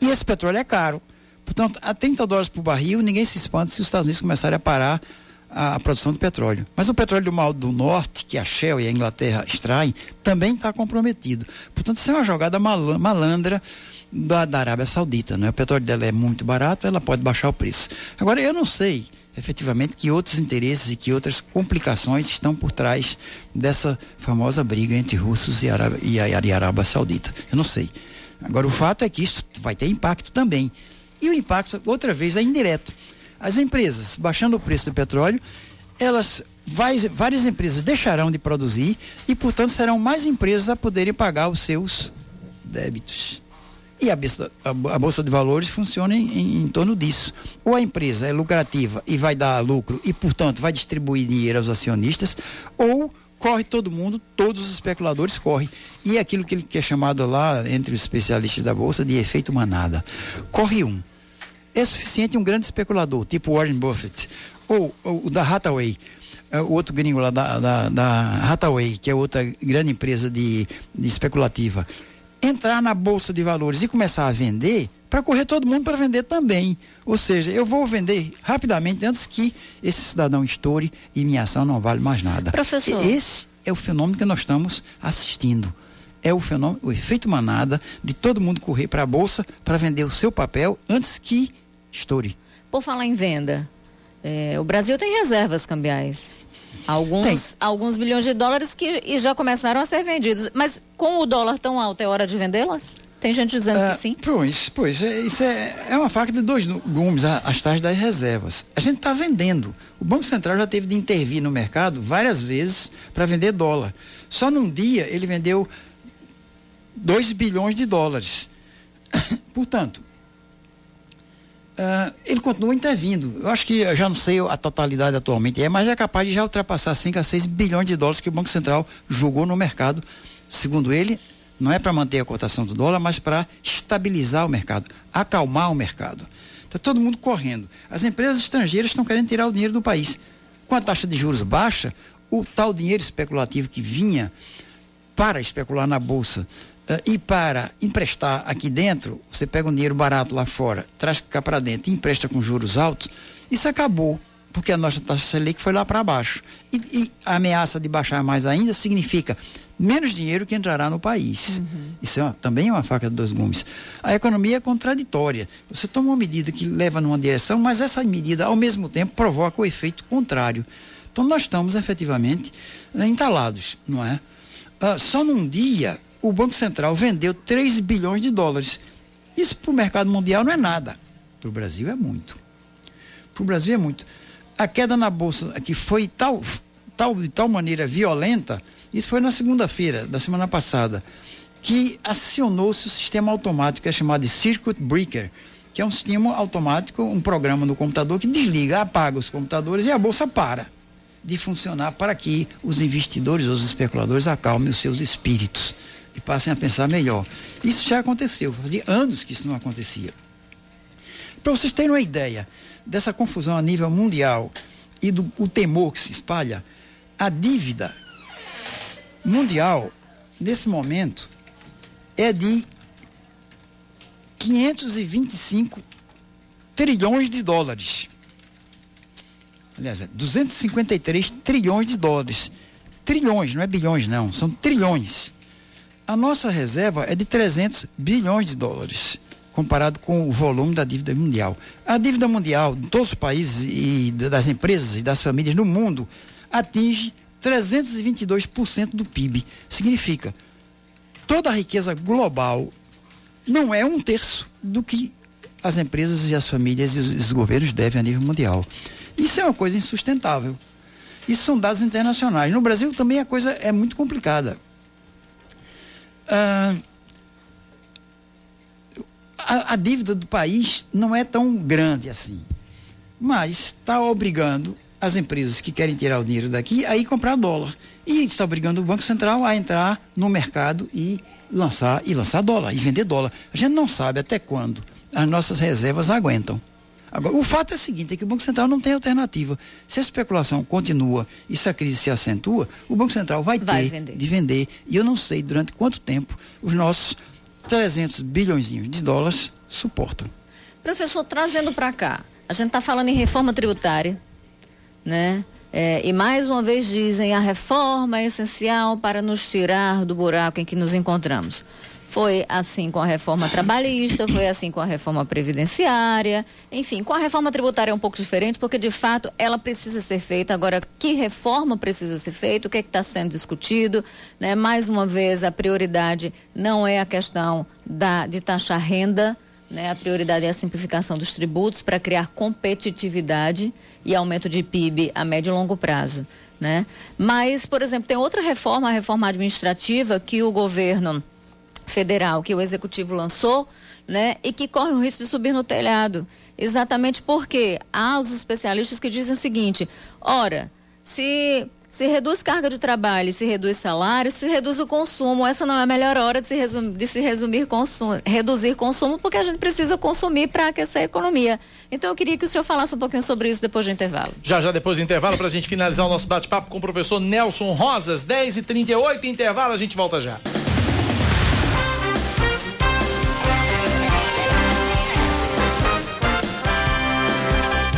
E esse petróleo é caro. Portanto, a 30 dólares por barril, ninguém se espanta se os Estados Unidos começarem a parar a, a produção de petróleo. Mas o petróleo do Mal do Norte, que a Shell e a Inglaterra extraem, também está comprometido. Portanto, isso é uma jogada malandra da, da Arábia Saudita. Né? O petróleo dela é muito barato, ela pode baixar o preço. Agora, eu não sei efetivamente que outros interesses e que outras complicações estão por trás dessa famosa briga entre russos e, Arábia, e, a, e a Arábia Saudita. Eu não sei. Agora, o fato é que isso vai ter impacto também. E o impacto, outra vez, é indireto. As empresas, baixando o preço do petróleo, elas várias empresas deixarão de produzir e, portanto, serão mais empresas a poderem pagar os seus débitos. E a bolsa, a, bolsa de valores funciona em, em, torno disso. Ou a empresa é lucrativa e vai dar lucro e, portanto, vai distribuir dinheiro aos acionistas, ou corre todo mundo, todos os especuladores correm. E é aquilo que, é chamado lá, entre os especialistas da bolsa, de efeito manada. Corre um. É suficiente um grande especulador, tipo Warren Buffett, ou o da Hathaway, é, o outro gringo lá da, da, da Hathaway, que é outra grande empresa de, de especulativa, entrar na bolsa de valores e começar a vender, para correr todo mundo para vender também. Ou seja, eu vou vender rapidamente antes que esse cidadão estoure e minha ação não vale mais nada. Professor. Esse é o fenômeno que nós estamos assistindo. É o fenômeno, o efeito manada de todo mundo correr para a bolsa para vender o seu papel antes que estoure. Por falar em venda, é, o Brasil tem reservas cambiais. Alguns, alguns bilhões de dólares que já começaram a ser vendidos. Mas com o dólar tão alto, é hora de vendê-las? Tem gente dizendo que ah, sim. Pois, pois, é, isso é, é uma faca de dois gumes, as taxas das reservas. A gente está vendendo. O Banco Central já teve de intervir no mercado várias vezes para vender dólar. Só num dia ele vendeu 2 bilhões de dólares. [coughs] Portanto, Uh, ele continua intervindo. Eu acho que eu já não sei a totalidade atualmente, é, mas é capaz de já ultrapassar 5 a 6 bilhões de dólares que o Banco Central jogou no mercado. Segundo ele, não é para manter a cotação do dólar, mas para estabilizar o mercado, acalmar o mercado. Está todo mundo correndo. As empresas estrangeiras estão querendo tirar o dinheiro do país. Com a taxa de juros baixa, o tal dinheiro especulativo que vinha para especular na bolsa e para emprestar aqui dentro, você pega um dinheiro barato lá fora, traz cá para dentro e empresta com juros altos, isso acabou, porque a nossa taxa Selic foi lá para baixo. E, e, a ameaça de baixar mais ainda significa menos dinheiro que entrará no país. Uhum. Isso é uma, também é uma faca de dois gumes. A economia é contraditória. Você toma uma medida que leva numa direção, mas essa medida, ao mesmo tempo, provoca o efeito contrário. Então, nós estamos efetivamente entalados, não é? Uh, só num dia o Banco Central vendeu 3 bilhões de dólares. Isso para o mercado mundial não é nada. Para o Brasil é muito. Para o Brasil é muito. A queda na Bolsa, que foi tal, tal, de tal maneira violenta, isso foi na segunda-feira da semana passada, que acionou-se o sistema automático que é chamado de Circuit Breaker, que é um sistema automático, um programa no computador que desliga, apaga os computadores e a Bolsa para de funcionar para que os investidores, os especuladores acalmem os seus espíritos e passem a pensar melhor. Isso já aconteceu, fazia anos que isso não acontecia. Para vocês terem uma ideia dessa confusão a nível mundial e do o temor que se espalha, a dívida mundial, nesse momento, é de 525 trilhões de dólares. Aliás, é 253 trilhões de dólares. Trilhões, não é bilhões, não, são trilhões. A nossa reserva é de 300 bilhões de dólares, comparado com o volume da dívida mundial. A dívida mundial de todos os países e das empresas e das famílias no mundo atinge 322% do PIB. Significa, toda a riqueza global não é um terço do que as empresas e as famílias e os, os governos devem a nível mundial. Isso é uma coisa insustentável. Isso são dados internacionais. No Brasil também a coisa é muito complicada. Ah, a, a, dívida do país não é tão grande assim, mas está obrigando as empresas que querem tirar o dinheiro daqui a ir comprar dólar e está obrigando o Banco Central a entrar no mercado e lançar e lançar dólar e vender dólar. A gente não sabe até quando as nossas reservas aguentam. Agora, o fato é o seguinte, é que o Banco Central não tem alternativa. Se a especulação continua e se a crise se acentua, o Banco Central vai, vai ter vender. de vender. E eu não sei durante quanto tempo os nossos 300 bilhões de dólares suportam. Professor, trazendo para cá, a gente está falando em reforma tributária, né? É, e mais uma vez dizem a reforma é essencial para nos tirar do buraco em que nos encontramos. Foi assim com a reforma trabalhista, foi assim com a reforma previdenciária, enfim, com a reforma tributária é um pouco diferente, porque de fato ela precisa ser feita. Agora, que reforma precisa ser feita? O que é está sendo discutido? Né? Mais uma vez, a prioridade não é a questão da, de taxar renda, né? a prioridade é a simplificação dos tributos para criar competitividade e aumento de PIB a médio e longo prazo. Né? Mas, por exemplo, tem outra reforma, a reforma administrativa, que o governo federal que o executivo lançou, né, e que corre o risco de subir no telhado. Exatamente porque há os especialistas que dizem o seguinte: ora, se se reduz carga de trabalho, se reduz salário, se reduz o consumo. Essa não é a melhor hora de se, resumir, de se resumir consumo, reduzir consumo, porque a gente precisa consumir para aquecer a economia. Então eu queria que o senhor falasse um pouquinho sobre isso depois do intervalo. Já, já depois do intervalo, para a gente finalizar o nosso bate-papo com o professor Nelson Rosas, 10h38, intervalo, a gente volta já.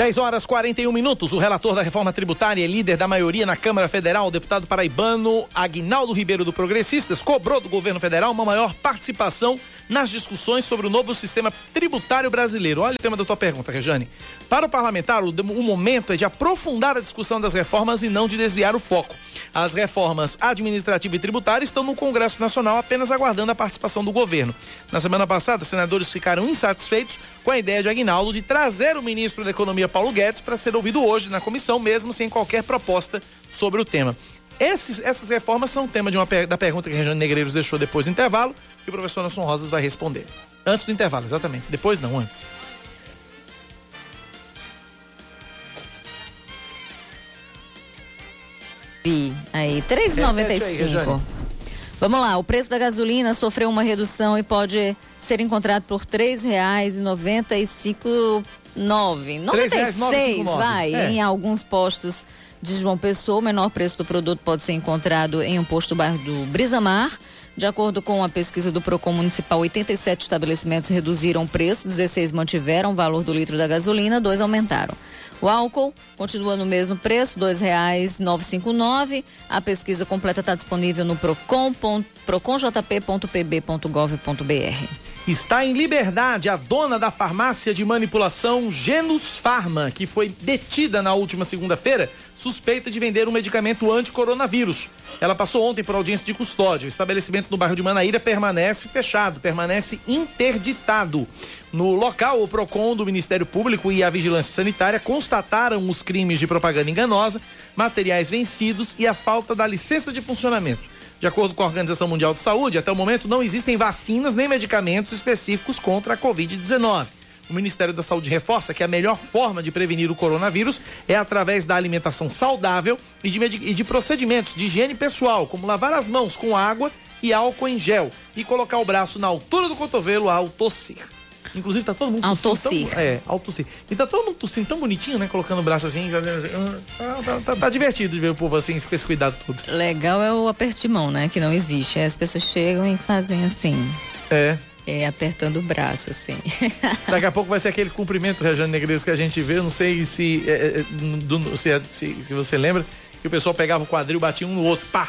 10 horas 41 minutos. O relator da reforma tributária e líder da maioria na Câmara Federal, o deputado paraibano Agnaldo Ribeiro do Progressistas, cobrou do governo federal uma maior participação nas discussões sobre o novo sistema tributário brasileiro. Olha o tema da tua pergunta, Rejane. Para o parlamentar, o, o momento é de aprofundar a discussão das reformas e não de desviar o foco. As reformas administrativa e tributária estão no Congresso Nacional apenas aguardando a participação do governo. Na semana passada, senadores ficaram insatisfeitos com a ideia de Aguinaldo de trazer o ministro da Economia Paulo Guedes para ser ouvido hoje na comissão, mesmo sem qualquer proposta sobre o tema. Esses, essas reformas são tema de uma, da pergunta que a Regiane Negreiros deixou depois do intervalo e o professor Nelson Rosas vai responder. Antes do intervalo, exatamente. Depois não, antes. E aí, 3,95. Vamos lá, o preço da gasolina sofreu uma redução e pode ser encontrado por R$ 3,95 9, 96, vai, é. em alguns postos de João Pessoa. O menor preço do produto pode ser encontrado em um posto do bairro do Brisamar. De acordo com a pesquisa do Procon Municipal, 87 estabelecimentos reduziram o preço, 16 mantiveram o valor do litro da gasolina, dois aumentaram. O álcool continua no mesmo preço, R$ 2,959. A pesquisa completa está disponível no procon, proconjp.pb.gov.br. Está em liberdade a dona da farmácia de manipulação Genus Pharma, que foi detida na última segunda-feira, suspeita de vender um medicamento anti-coronavírus. Ela passou ontem por audiência de custódia. O estabelecimento no bairro de Manaíra permanece fechado, permanece interditado. No local, o PROCON do Ministério Público e a Vigilância Sanitária constataram os crimes de propaganda enganosa, materiais vencidos e a falta da licença de funcionamento. De acordo com a Organização Mundial de Saúde, até o momento não existem vacinas nem medicamentos específicos contra a Covid-19. O Ministério da Saúde reforça que a melhor forma de prevenir o coronavírus é através da alimentação saudável e de, e de procedimentos de higiene pessoal, como lavar as mãos com água e álcool em gel e colocar o braço na altura do cotovelo ao tossir. Inclusive tá todo mundo Ao tossindo. tossir. Tão, é, ao tossir. E tá todo mundo tossindo tão bonitinho, né? Colocando o braço assim. fazendo assim, ah, Tá, tá- tá divertido de ver o povo assim, com esse cuidado todo. Legal é o aperto de mão, né? Que não existe. Aí As pessoas chegam e fazem assim. É. É, apertando o braço, assim. [laughs] Daqui a pouco vai ser aquele cumprimento, Rejane Negreiros, que a gente vê. Eu não sei se, é, é, do- se, se, se você lembra, que o pessoal pegava o quadril, batia um no outro, pá!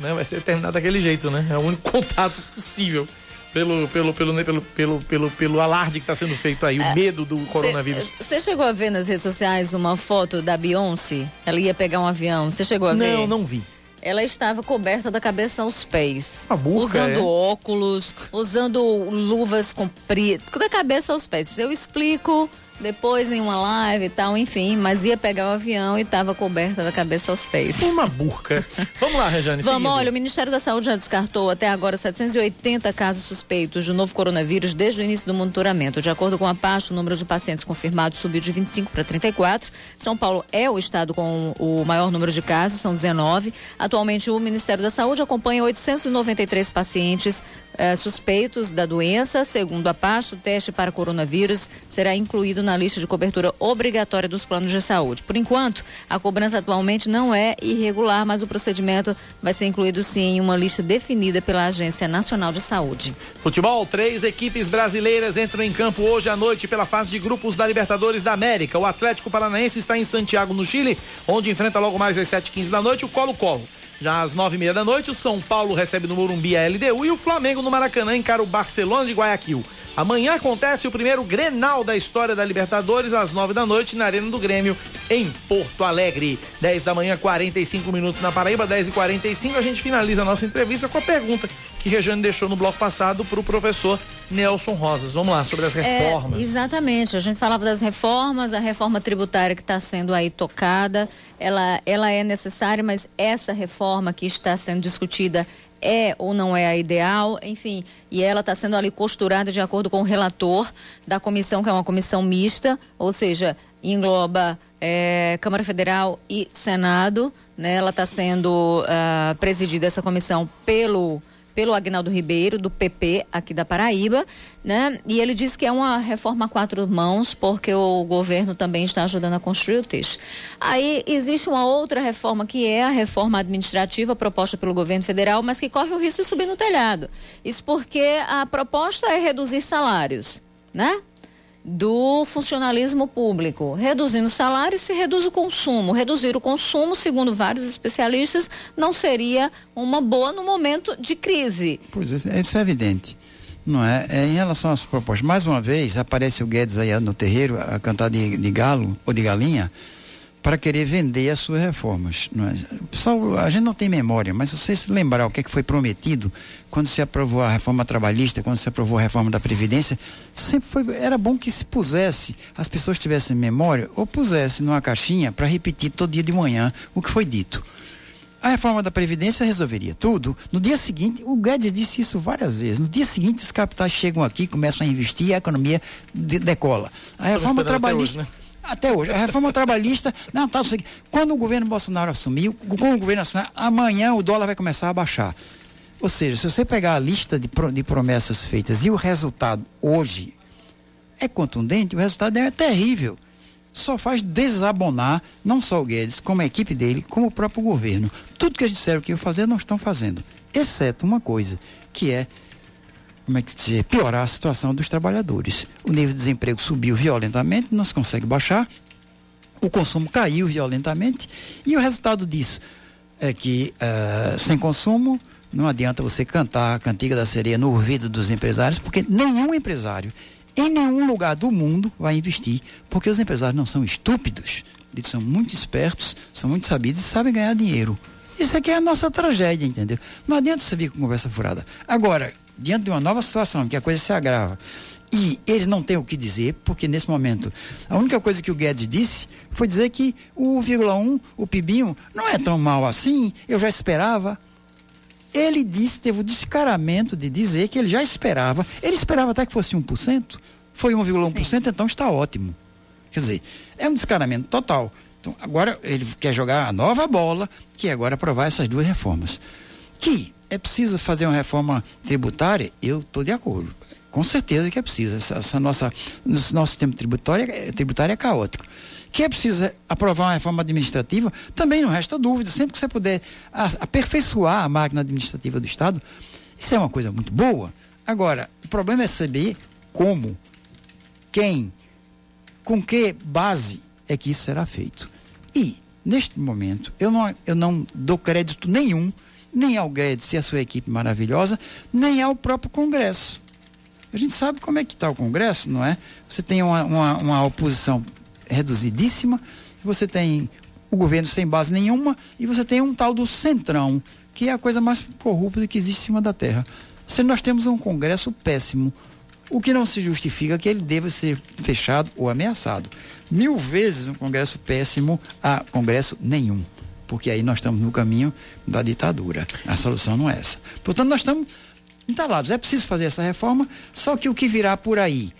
Né? Vai ser terminado daquele jeito, né? É o único [laughs] contato possível. Pelo, pelo, pelo, pelo, pelo, pelo, pelo alarde que está sendo feito aí, o medo do coronavírus. Você chegou a ver nas redes sociais uma foto da Beyoncé? Ela ia pegar um avião. Você chegou a ver? Não, não vi. Ela estava coberta da cabeça aos pés. Burca, usando é? óculos, usando luvas compridas, da cabeça aos pés. Eu explico depois em uma live e tal, enfim, mas ia pegar o avião e estava coberta da cabeça aos pés. Uma burca. Vamos lá, Rejane. Vamos, seguindo. olha, o Ministério da Saúde já descartou até agora 780 casos suspeitos do novo coronavírus desde o início do monitoramento. De acordo com a pasta, o número de pacientes confirmados subiu de 25 para 34. São Paulo é o estado com o maior número de casos, são 19. Atualmente, o Ministério da Saúde acompanha 893 pacientes eh, suspeitos da doença. Segundo a pasta, o teste para coronavírus será incluído na lista de cobertura obrigatória dos planos de saúde. Por enquanto, a cobrança atualmente não é irregular, mas o procedimento vai ser incluído sim em uma lista definida pela Agência Nacional de Saúde. Futebol, três equipes brasileiras entram em campo hoje à noite pela fase de grupos da Libertadores da América. O Atlético Paranaense está em Santiago, no Chile, onde enfrenta logo mais às 7h15 da noite o Colo-Colo. Já às nove e meia da noite, o São Paulo recebe no Morumbi a LDU e o Flamengo no Maracanã encara o Barcelona de Guayaquil. Amanhã acontece o primeiro Grenal da história da Libertadores, às nove da noite, na Arena do Grêmio, em Porto Alegre. 10 da manhã, 45 minutos na Paraíba, 10 e 45 A gente finaliza a nossa entrevista com a pergunta que Rejane deixou no bloco passado para o professor Nelson Rosas. Vamos lá, sobre as reformas. É, exatamente. A gente falava das reformas, a reforma tributária que está sendo aí tocada, ela, ela é necessária, mas essa reforma que está sendo discutida é ou não é a ideal, enfim, e ela está sendo ali costurada de acordo com o relator da comissão, que é uma comissão mista, ou seja, engloba eh, Câmara Federal e Senado, né? Ela está sendo ah, presidida essa comissão pelo pelo Agnaldo Ribeiro, do PP, aqui da Paraíba, né? E ele disse que é uma reforma a quatro mãos, porque o governo também está ajudando a construir o texto. Aí existe uma outra reforma, que é a reforma administrativa proposta pelo governo federal, mas que corre o risco de subir no telhado. Isso porque a proposta é reduzir salários, né? Do funcionalismo público. Reduzindo o salário, se reduz o consumo. Reduzir o consumo, segundo vários especialistas, não seria uma boa no momento de crise. Pois é, isso é evidente. Não é? é? Em relação às propostas, mais uma vez aparece o Guedes aí no terreiro a cantar de, de galo ou de galinha para querer vender as suas reformas. É? Pessoal, a gente não tem memória, mas se você se lembrar o que, é que foi prometido quando se aprovou a reforma trabalhista, quando se aprovou a reforma da Previdência, sempre foi, era bom que se pusesse, as pessoas tivessem memória, ou pusesse numa caixinha para repetir todo dia de manhã o que foi dito. A reforma da Previdência resolveria tudo. No dia seguinte, o Guedes disse isso várias vezes. No dia seguinte, os capitais chegam aqui, começam a investir e a economia de, decola. A reforma trabalhista. Até hoje. A reforma trabalhista. Não, tá, quando o governo Bolsonaro assumiu, com o governo assinar, amanhã o dólar vai começar a baixar. Ou seja, se você pegar a lista de, de promessas feitas e o resultado hoje é contundente, o resultado é terrível. Só faz desabonar não só o Guedes, como a equipe dele, como o próprio governo. Tudo que eles disseram que iam fazer, não estão fazendo. Exceto uma coisa, que é como é que se diz, piorar a situação dos trabalhadores. O nível de desemprego subiu violentamente, não se consegue baixar, o consumo caiu violentamente, e o resultado disso é que uh, sem consumo não adianta você cantar a cantiga da sereia no ouvido dos empresários, porque nenhum empresário em nenhum lugar do mundo vai investir, porque os empresários não são estúpidos, eles são muito espertos, são muito sabidos e sabem ganhar dinheiro. Isso aqui é a nossa tragédia, entendeu? Não adianta você vir com conversa furada. Agora, diante de uma nova situação, que a coisa se agrava, e eles não têm o que dizer, porque nesse momento, a única coisa que o Guedes disse foi dizer que o 1,1, o PIBinho, não é tão mal assim, eu já esperava. Ele disse, teve o descaramento de dizer que ele já esperava, ele esperava até que fosse 1%, foi 1,1%, então está ótimo. Quer dizer, é um descaramento total. Então, agora ele quer jogar a nova bola, que é agora aprovar essas duas reformas. Que é preciso fazer uma reforma tributária, eu estou de acordo. Com certeza que é preciso. Essa, essa nossa, nosso sistema tributário, tributário é caótico. Que é preciso aprovar uma reforma administrativa, também não resta dúvida. Sempre que você puder aperfeiçoar a máquina administrativa do Estado, isso é uma coisa muito boa. Agora, o problema é saber como, quem, com que base é que isso será feito. E, neste momento, eu não, eu não dou crédito nenhum, nem ao Guedes e a sua equipe maravilhosa, nem ao próprio Congresso. A gente sabe como é que está o Congresso, não é? Você tem uma, uma, uma oposição reduzidíssima, você tem o governo sem base nenhuma e você tem um tal do centrão, que é a coisa mais corrupta que existe em cima da terra. Se nós temos um Congresso péssimo, o que não se justifica que ele deva ser fechado ou ameaçado. Mil vezes um Congresso péssimo a Congresso nenhum, porque aí nós estamos no caminho da ditadura. A solução não é essa. Portanto, nós estamos entalados. É preciso fazer essa reforma, só que o que virá por aí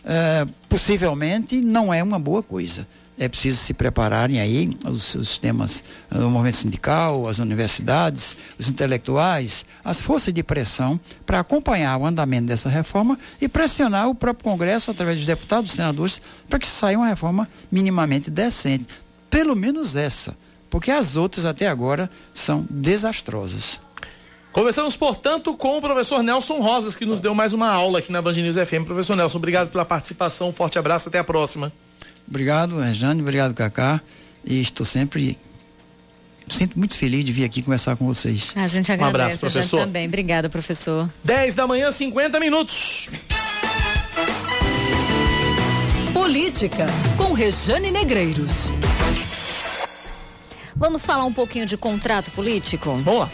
uh, possivelmente não é uma boa coisa. É preciso se prepararem aí os, os sistemas, o movimento sindical, as universidades, os intelectuais, as forças de pressão para acompanhar o andamento dessa reforma e pressionar o próprio Congresso, através dos deputados, dos senadores, para que saia uma reforma minimamente decente. Pelo menos essa, porque as outras até agora são desastrosas. Conversamos, portanto, com o professor Nelson Rosas, que nos deu mais uma aula aqui na Band News FM. Professor Nelson, obrigado pela participação, um forte abraço, até a próxima. Obrigado, Rejane, obrigado, Cacá. E estou sempre sinto muito feliz de vir aqui conversar com vocês. A gente agradece, um abraço, professor. A também. Obrigada, professor. 10 da manhã, 50 minutos. Política, com Rejane Negreiros. Vamos falar um pouquinho de contrato político? Vamos lá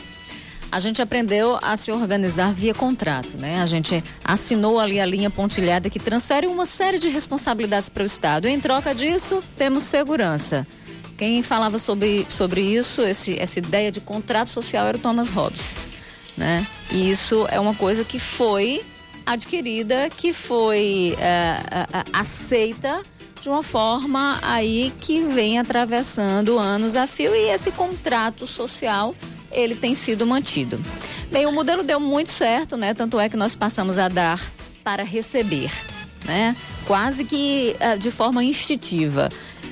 a gente aprendeu a se organizar via contrato, né? A gente assinou ali a linha pontilhada que transfere uma série de responsabilidades para o Estado. Em troca disso, temos segurança. Quem falava sobre, sobre isso, esse, essa ideia de contrato social, era o Thomas Hobbes, né? E isso é uma coisa que foi adquirida, que foi é, aceita de uma forma aí que vem atravessando anos a fio e esse contrato social ele tem sido mantido. Bem, o modelo deu muito certo, né? Tanto é que nós passamos a dar para receber, né? Quase que uh, de forma instintiva.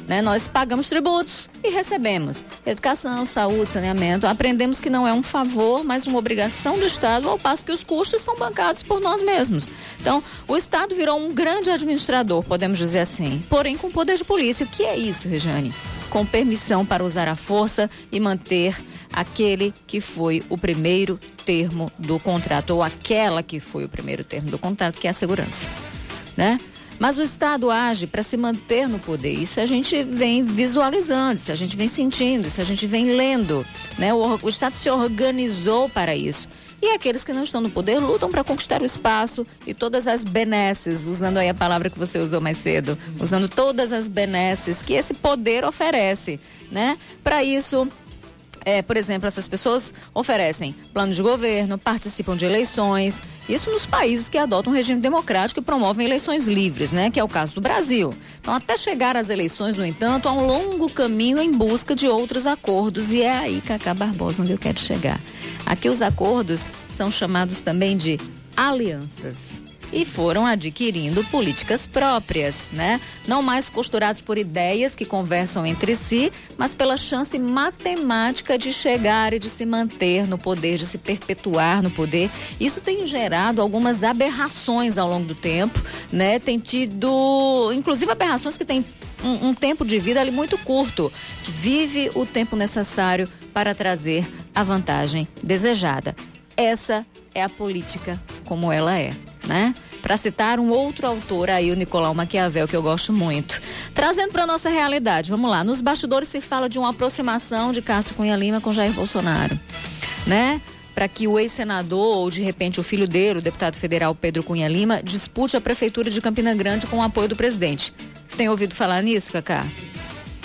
Né? Nós pagamos tributos e recebemos educação, saúde, saneamento. Aprendemos que não é um favor, mas uma obrigação do Estado, ao passo que os custos são bancados por nós mesmos. Então, o Estado virou um grande administrador, podemos dizer assim, porém com poder de polícia. O que é isso, Rejane? Com permissão para usar a força e manter aquele que foi o primeiro termo do contrato, ou aquela que foi o primeiro termo do contrato, que é a segurança. Né? Mas o Estado age para se manter no poder. Isso a gente vem visualizando, isso a gente vem sentindo, isso a gente vem lendo. Né? O, o Estado se organizou para isso. E aqueles que não estão no poder lutam para conquistar o espaço e todas as benesses, usando aí a palavra que você usou mais cedo, usando todas as benesses que esse poder oferece, né? Para isso, é, por exemplo, essas pessoas oferecem plano de governo, participam de eleições, isso nos países que adotam um regime democrático e promovem eleições livres, né? Que é o caso do Brasil. Então, até chegar às eleições, no entanto, há um longo caminho em busca de outros acordos e é aí, Cacá Barbosa, onde eu quero chegar. Aqui os acordos são chamados também de alianças e foram adquirindo políticas próprias, né? Não mais costurados por ideias que conversam entre si, mas pela chance matemática de chegar e de se manter no poder, de se perpetuar no poder. Isso tem gerado algumas aberrações ao longo do tempo, né? Tem tido, inclusive aberrações que têm um, um tempo de vida ali muito curto, que vive o tempo necessário para trazer a vantagem desejada. Essa é a política como ela é né? Para citar um outro autor aí, o Nicolau Maquiavel, que eu gosto muito. Trazendo para nossa realidade, vamos lá. Nos bastidores se fala de uma aproximação de Cássio Cunha Lima com Jair Bolsonaro, né? Para que o ex-senador ou de repente o filho dele, o deputado federal Pedro Cunha Lima, dispute a prefeitura de Campina Grande com o apoio do presidente. Tem ouvido falar nisso, Cacá?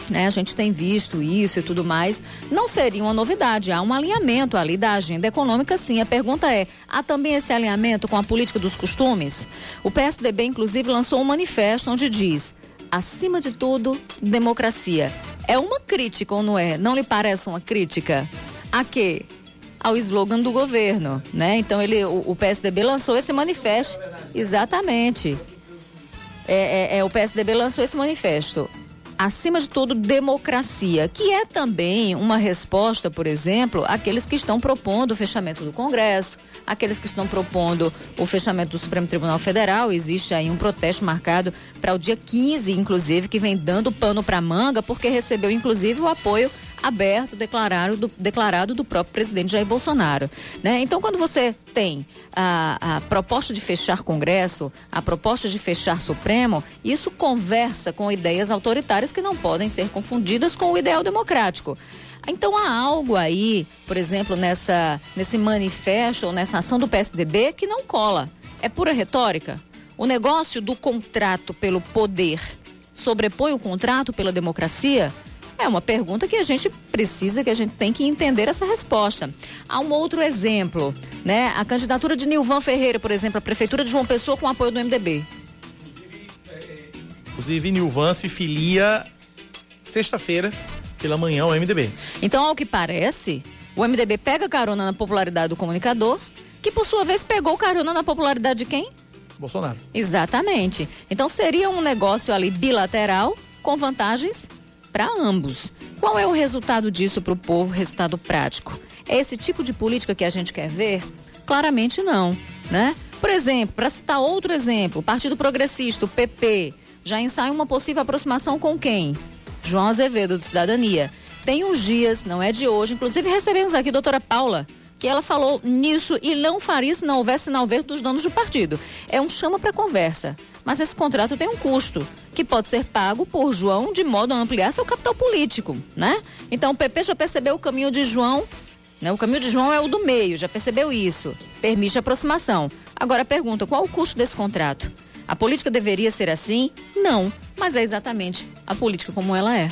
Né, a gente tem visto isso e tudo mais. Não seria uma novidade, há um alinhamento ali da agenda econômica, sim. A pergunta é: há também esse alinhamento com a política dos costumes? O PSDB, inclusive, lançou um manifesto onde diz: acima de tudo, democracia. É uma crítica ou não é? Não lhe parece uma crítica? A quê? ao slogan do governo, né? Então ele, o, o PSDB lançou esse manifesto, exatamente. É, é, é, o PSDB lançou esse manifesto. Acima de tudo, democracia, que é também uma resposta, por exemplo, àqueles que estão propondo o fechamento do Congresso, aqueles que estão propondo o fechamento do Supremo Tribunal Federal. Existe aí um protesto marcado para o dia 15, inclusive, que vem dando pano para manga, porque recebeu, inclusive, o apoio aberto declarado do, declarado do próprio presidente Jair Bolsonaro. Né? Então, quando você tem a, a proposta de fechar Congresso, a proposta de fechar Supremo, isso conversa com ideias autoritárias que não podem ser confundidas com o ideal democrático. Então há algo aí, por exemplo, nessa, nesse manifesto ou nessa ação do PSDB que não cola. É pura retórica. O negócio do contrato pelo poder sobrepõe o contrato pela democracia? É uma pergunta que a gente precisa, que a gente tem que entender essa resposta. Há um outro exemplo, né? A candidatura de Nilvan Ferreira, por exemplo, a prefeitura de João Pessoa com apoio do MDB. Inclusive, Nilvan se filia sexta-feira pela manhã ao MDB. Então, ao que parece, o MDB pega carona na popularidade do comunicador, que por sua vez pegou carona na popularidade de quem? Bolsonaro. Exatamente. Então seria um negócio ali bilateral com vantagens para ambos. Qual é o resultado disso para o povo? Resultado prático. É esse tipo de política que a gente quer ver? Claramente não, né? Por exemplo, para citar outro exemplo, o Partido Progressista, o PP, já ensaia uma possível aproximação com quem? João Azevedo, de Cidadania. Tem uns dias, não é de hoje, inclusive recebemos aqui a doutora Paula, que ela falou nisso e não faria se não houvesse sinal verde dos donos do partido. É um chama para conversa. Mas esse contrato tem um custo, que pode ser pago por João de modo a ampliar seu capital político, né? Então o PP já percebeu o caminho de João, né? O caminho de João é o do meio, já percebeu isso. Permite aproximação. Agora pergunta, qual o custo desse contrato? A política deveria ser assim? Não, mas é exatamente a política como ela é.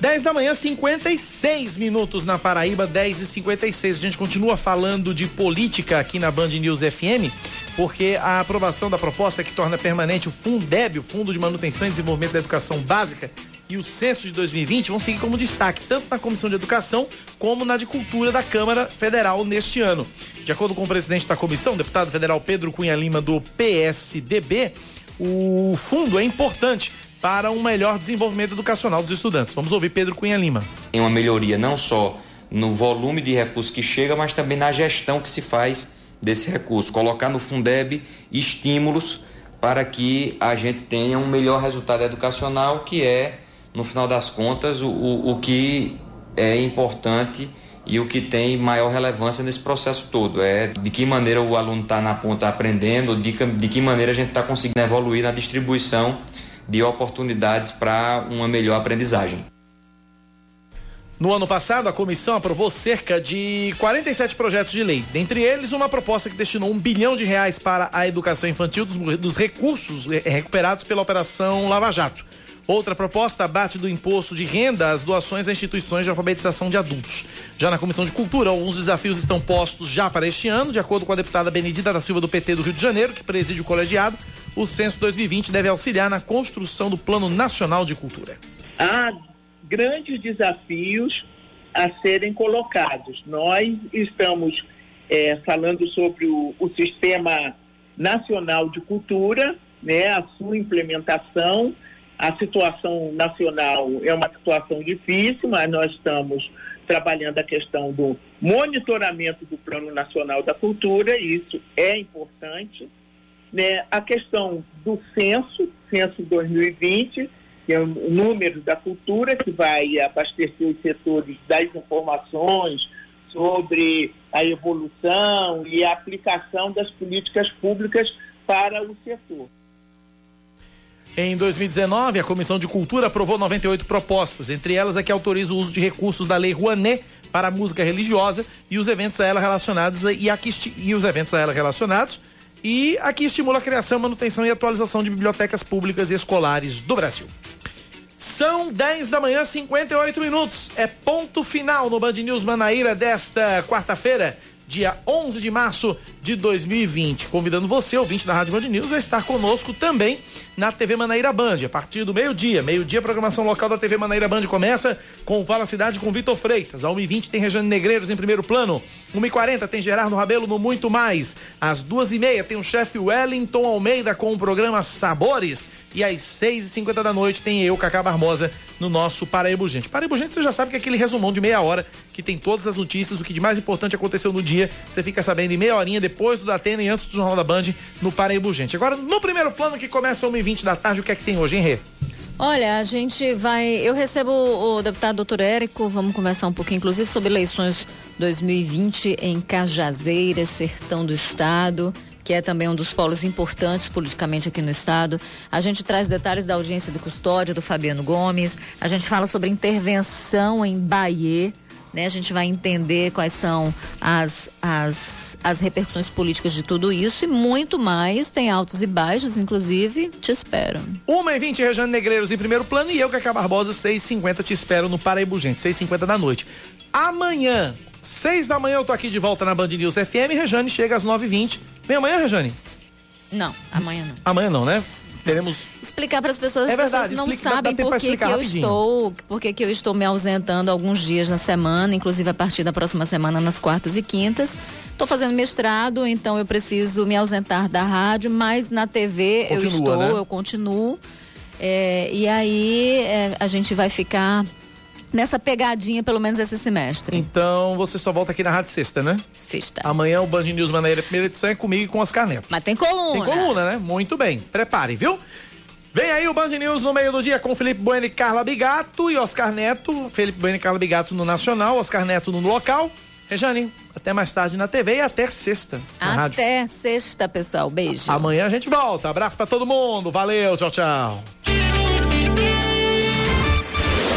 10 da manhã, 56 minutos na Paraíba, 10 e 56. A gente continua falando de política aqui na Band News FM, porque a aprovação da proposta que torna permanente o Fundeb, o Fundo de Manutenção e Desenvolvimento da Educação Básica, e o censo de 2020 vão seguir como destaque, tanto na Comissão de Educação como na de Cultura da Câmara Federal neste ano. De acordo com o presidente da comissão, deputado federal Pedro Cunha Lima, do PSDB, o fundo é importante para um melhor desenvolvimento educacional dos estudantes. Vamos ouvir Pedro Cunha Lima. Tem uma melhoria não só no volume de recursos que chega, mas também na gestão que se faz desse recurso. Colocar no Fundeb estímulos para que a gente tenha um melhor resultado educacional, que é, no final das contas, o, o, o que é importante e o que tem maior relevância nesse processo todo. É de que maneira o aluno está na ponta aprendendo, de, de que maneira a gente está conseguindo evoluir na distribuição de oportunidades para uma melhor aprendizagem. No ano passado, a comissão aprovou cerca de 47 projetos de lei. Dentre eles, uma proposta que destinou um bilhão de reais para a educação infantil dos, dos recursos recuperados pela Operação Lava Jato. Outra proposta abate do imposto de renda as doações a instituições de alfabetização de adultos. Já na Comissão de Cultura, alguns desafios estão postos já para este ano, de acordo com a deputada Benedita da Silva do PT do Rio de Janeiro, que preside o colegiado. O censo 2020 deve auxiliar na construção do Plano Nacional de Cultura. Há grandes desafios a serem colocados. Nós estamos é, falando sobre o, o Sistema Nacional de Cultura, né, a sua implementação a situação nacional é uma situação difícil, mas nós estamos trabalhando a questão do monitoramento do Plano Nacional da Cultura, e isso é importante. Né? A questão do censo, censo 2020, que é o número da cultura, que vai abastecer os setores das informações sobre a evolução e a aplicação das políticas públicas para o setor. Em 2019, a Comissão de Cultura aprovou 98 propostas, entre elas a que autoriza o uso de recursos da Lei Rouanet para a música religiosa e os eventos a ela relacionados e, a que, e os eventos a ela relacionados e a que estimula a criação, manutenção e atualização de bibliotecas públicas e escolares do Brasil. São 10 da manhã, 58 minutos. É ponto final no Band News Manaíra desta quarta-feira, dia 11 de março de 2020. Convidando você, ouvinte da Rádio Band News, a estar conosco também na TV Manaíra Band, a partir do meio-dia. Meio-dia, a programação local da TV Manaíra Band começa com Fala Cidade com Vitor Freitas. Às 1h20 tem Rejane Negreiros em primeiro plano. 1h40 tem Gerardo Rabelo no Muito Mais. Às 2h30 tem o chefe Wellington Almeida com o programa Sabores. E às 6h50 da noite tem eu, Cacá Barbosa, no nosso Paraíba Urgente. Paraíba Urgente, você já sabe que é aquele resumão de meia hora que tem todas as notícias, o que de mais importante aconteceu no dia. Você fica sabendo em meia horinha depois do Datena e antes do Jornal da Band no Paraíba Urgente. Agora, no primeiro plano que começa às 1h20 da tarde, o que é que tem hoje, Rê? Olha, a gente vai. Eu recebo o deputado doutor Érico, vamos conversar um pouquinho, inclusive, sobre eleições 2020 em Cajazeiras, sertão do estado que é também um dos polos importantes politicamente aqui no estado. A gente traz detalhes da audiência do custódio do Fabiano Gomes. A gente fala sobre intervenção em Bahia. Né? A gente vai entender quais são as, as, as repercussões políticas de tudo isso e muito mais. Tem altos e baixos, inclusive. Te espero. 1h20, Rejane Negreiros em primeiro plano e eu, Cacá Barbosa, 6h50, te espero no Paraíba Gente, 6h50 da noite. Amanhã, 6 da manhã, eu tô aqui de volta na Band News FM. Rejane chega às 9h20. Vem amanhã, Rejane? Não, amanhã não. Amanhã não, né? Teremos. Explicar para as pessoas, É as verdade, pessoas não explica- dá- dá sabem por que, que eu estou, por que que eu estou me ausentando alguns dias na semana, inclusive a partir da próxima semana nas quartas e quintas. Estou fazendo mestrado, então eu preciso me ausentar da rádio, mas na TV eu Continua, estou, né? eu continuo. É, e aí é, a gente vai ficar nessa pegadinha pelo menos esse semestre. Então você só volta aqui na Rádio Sexta, né? Sexta. Amanhã o Band News Manaíra, primeira edição, é comigo e com Oscar Neto. Mas tem coluna. Tem coluna, né? Muito bem. Prepare, viu? Vem aí o Band News no meio do dia com Felipe Bueno e Carla Bigato e Oscar Neto. Felipe Bueno e Carla Bigato no Nacional, Oscar Neto no local. Rejane, até mais tarde na TV e até sexta na rádio. Até sexta, pessoal. Beijo. Amanhã a gente volta. Abraço pra todo mundo. Valeu, tchau, tchau.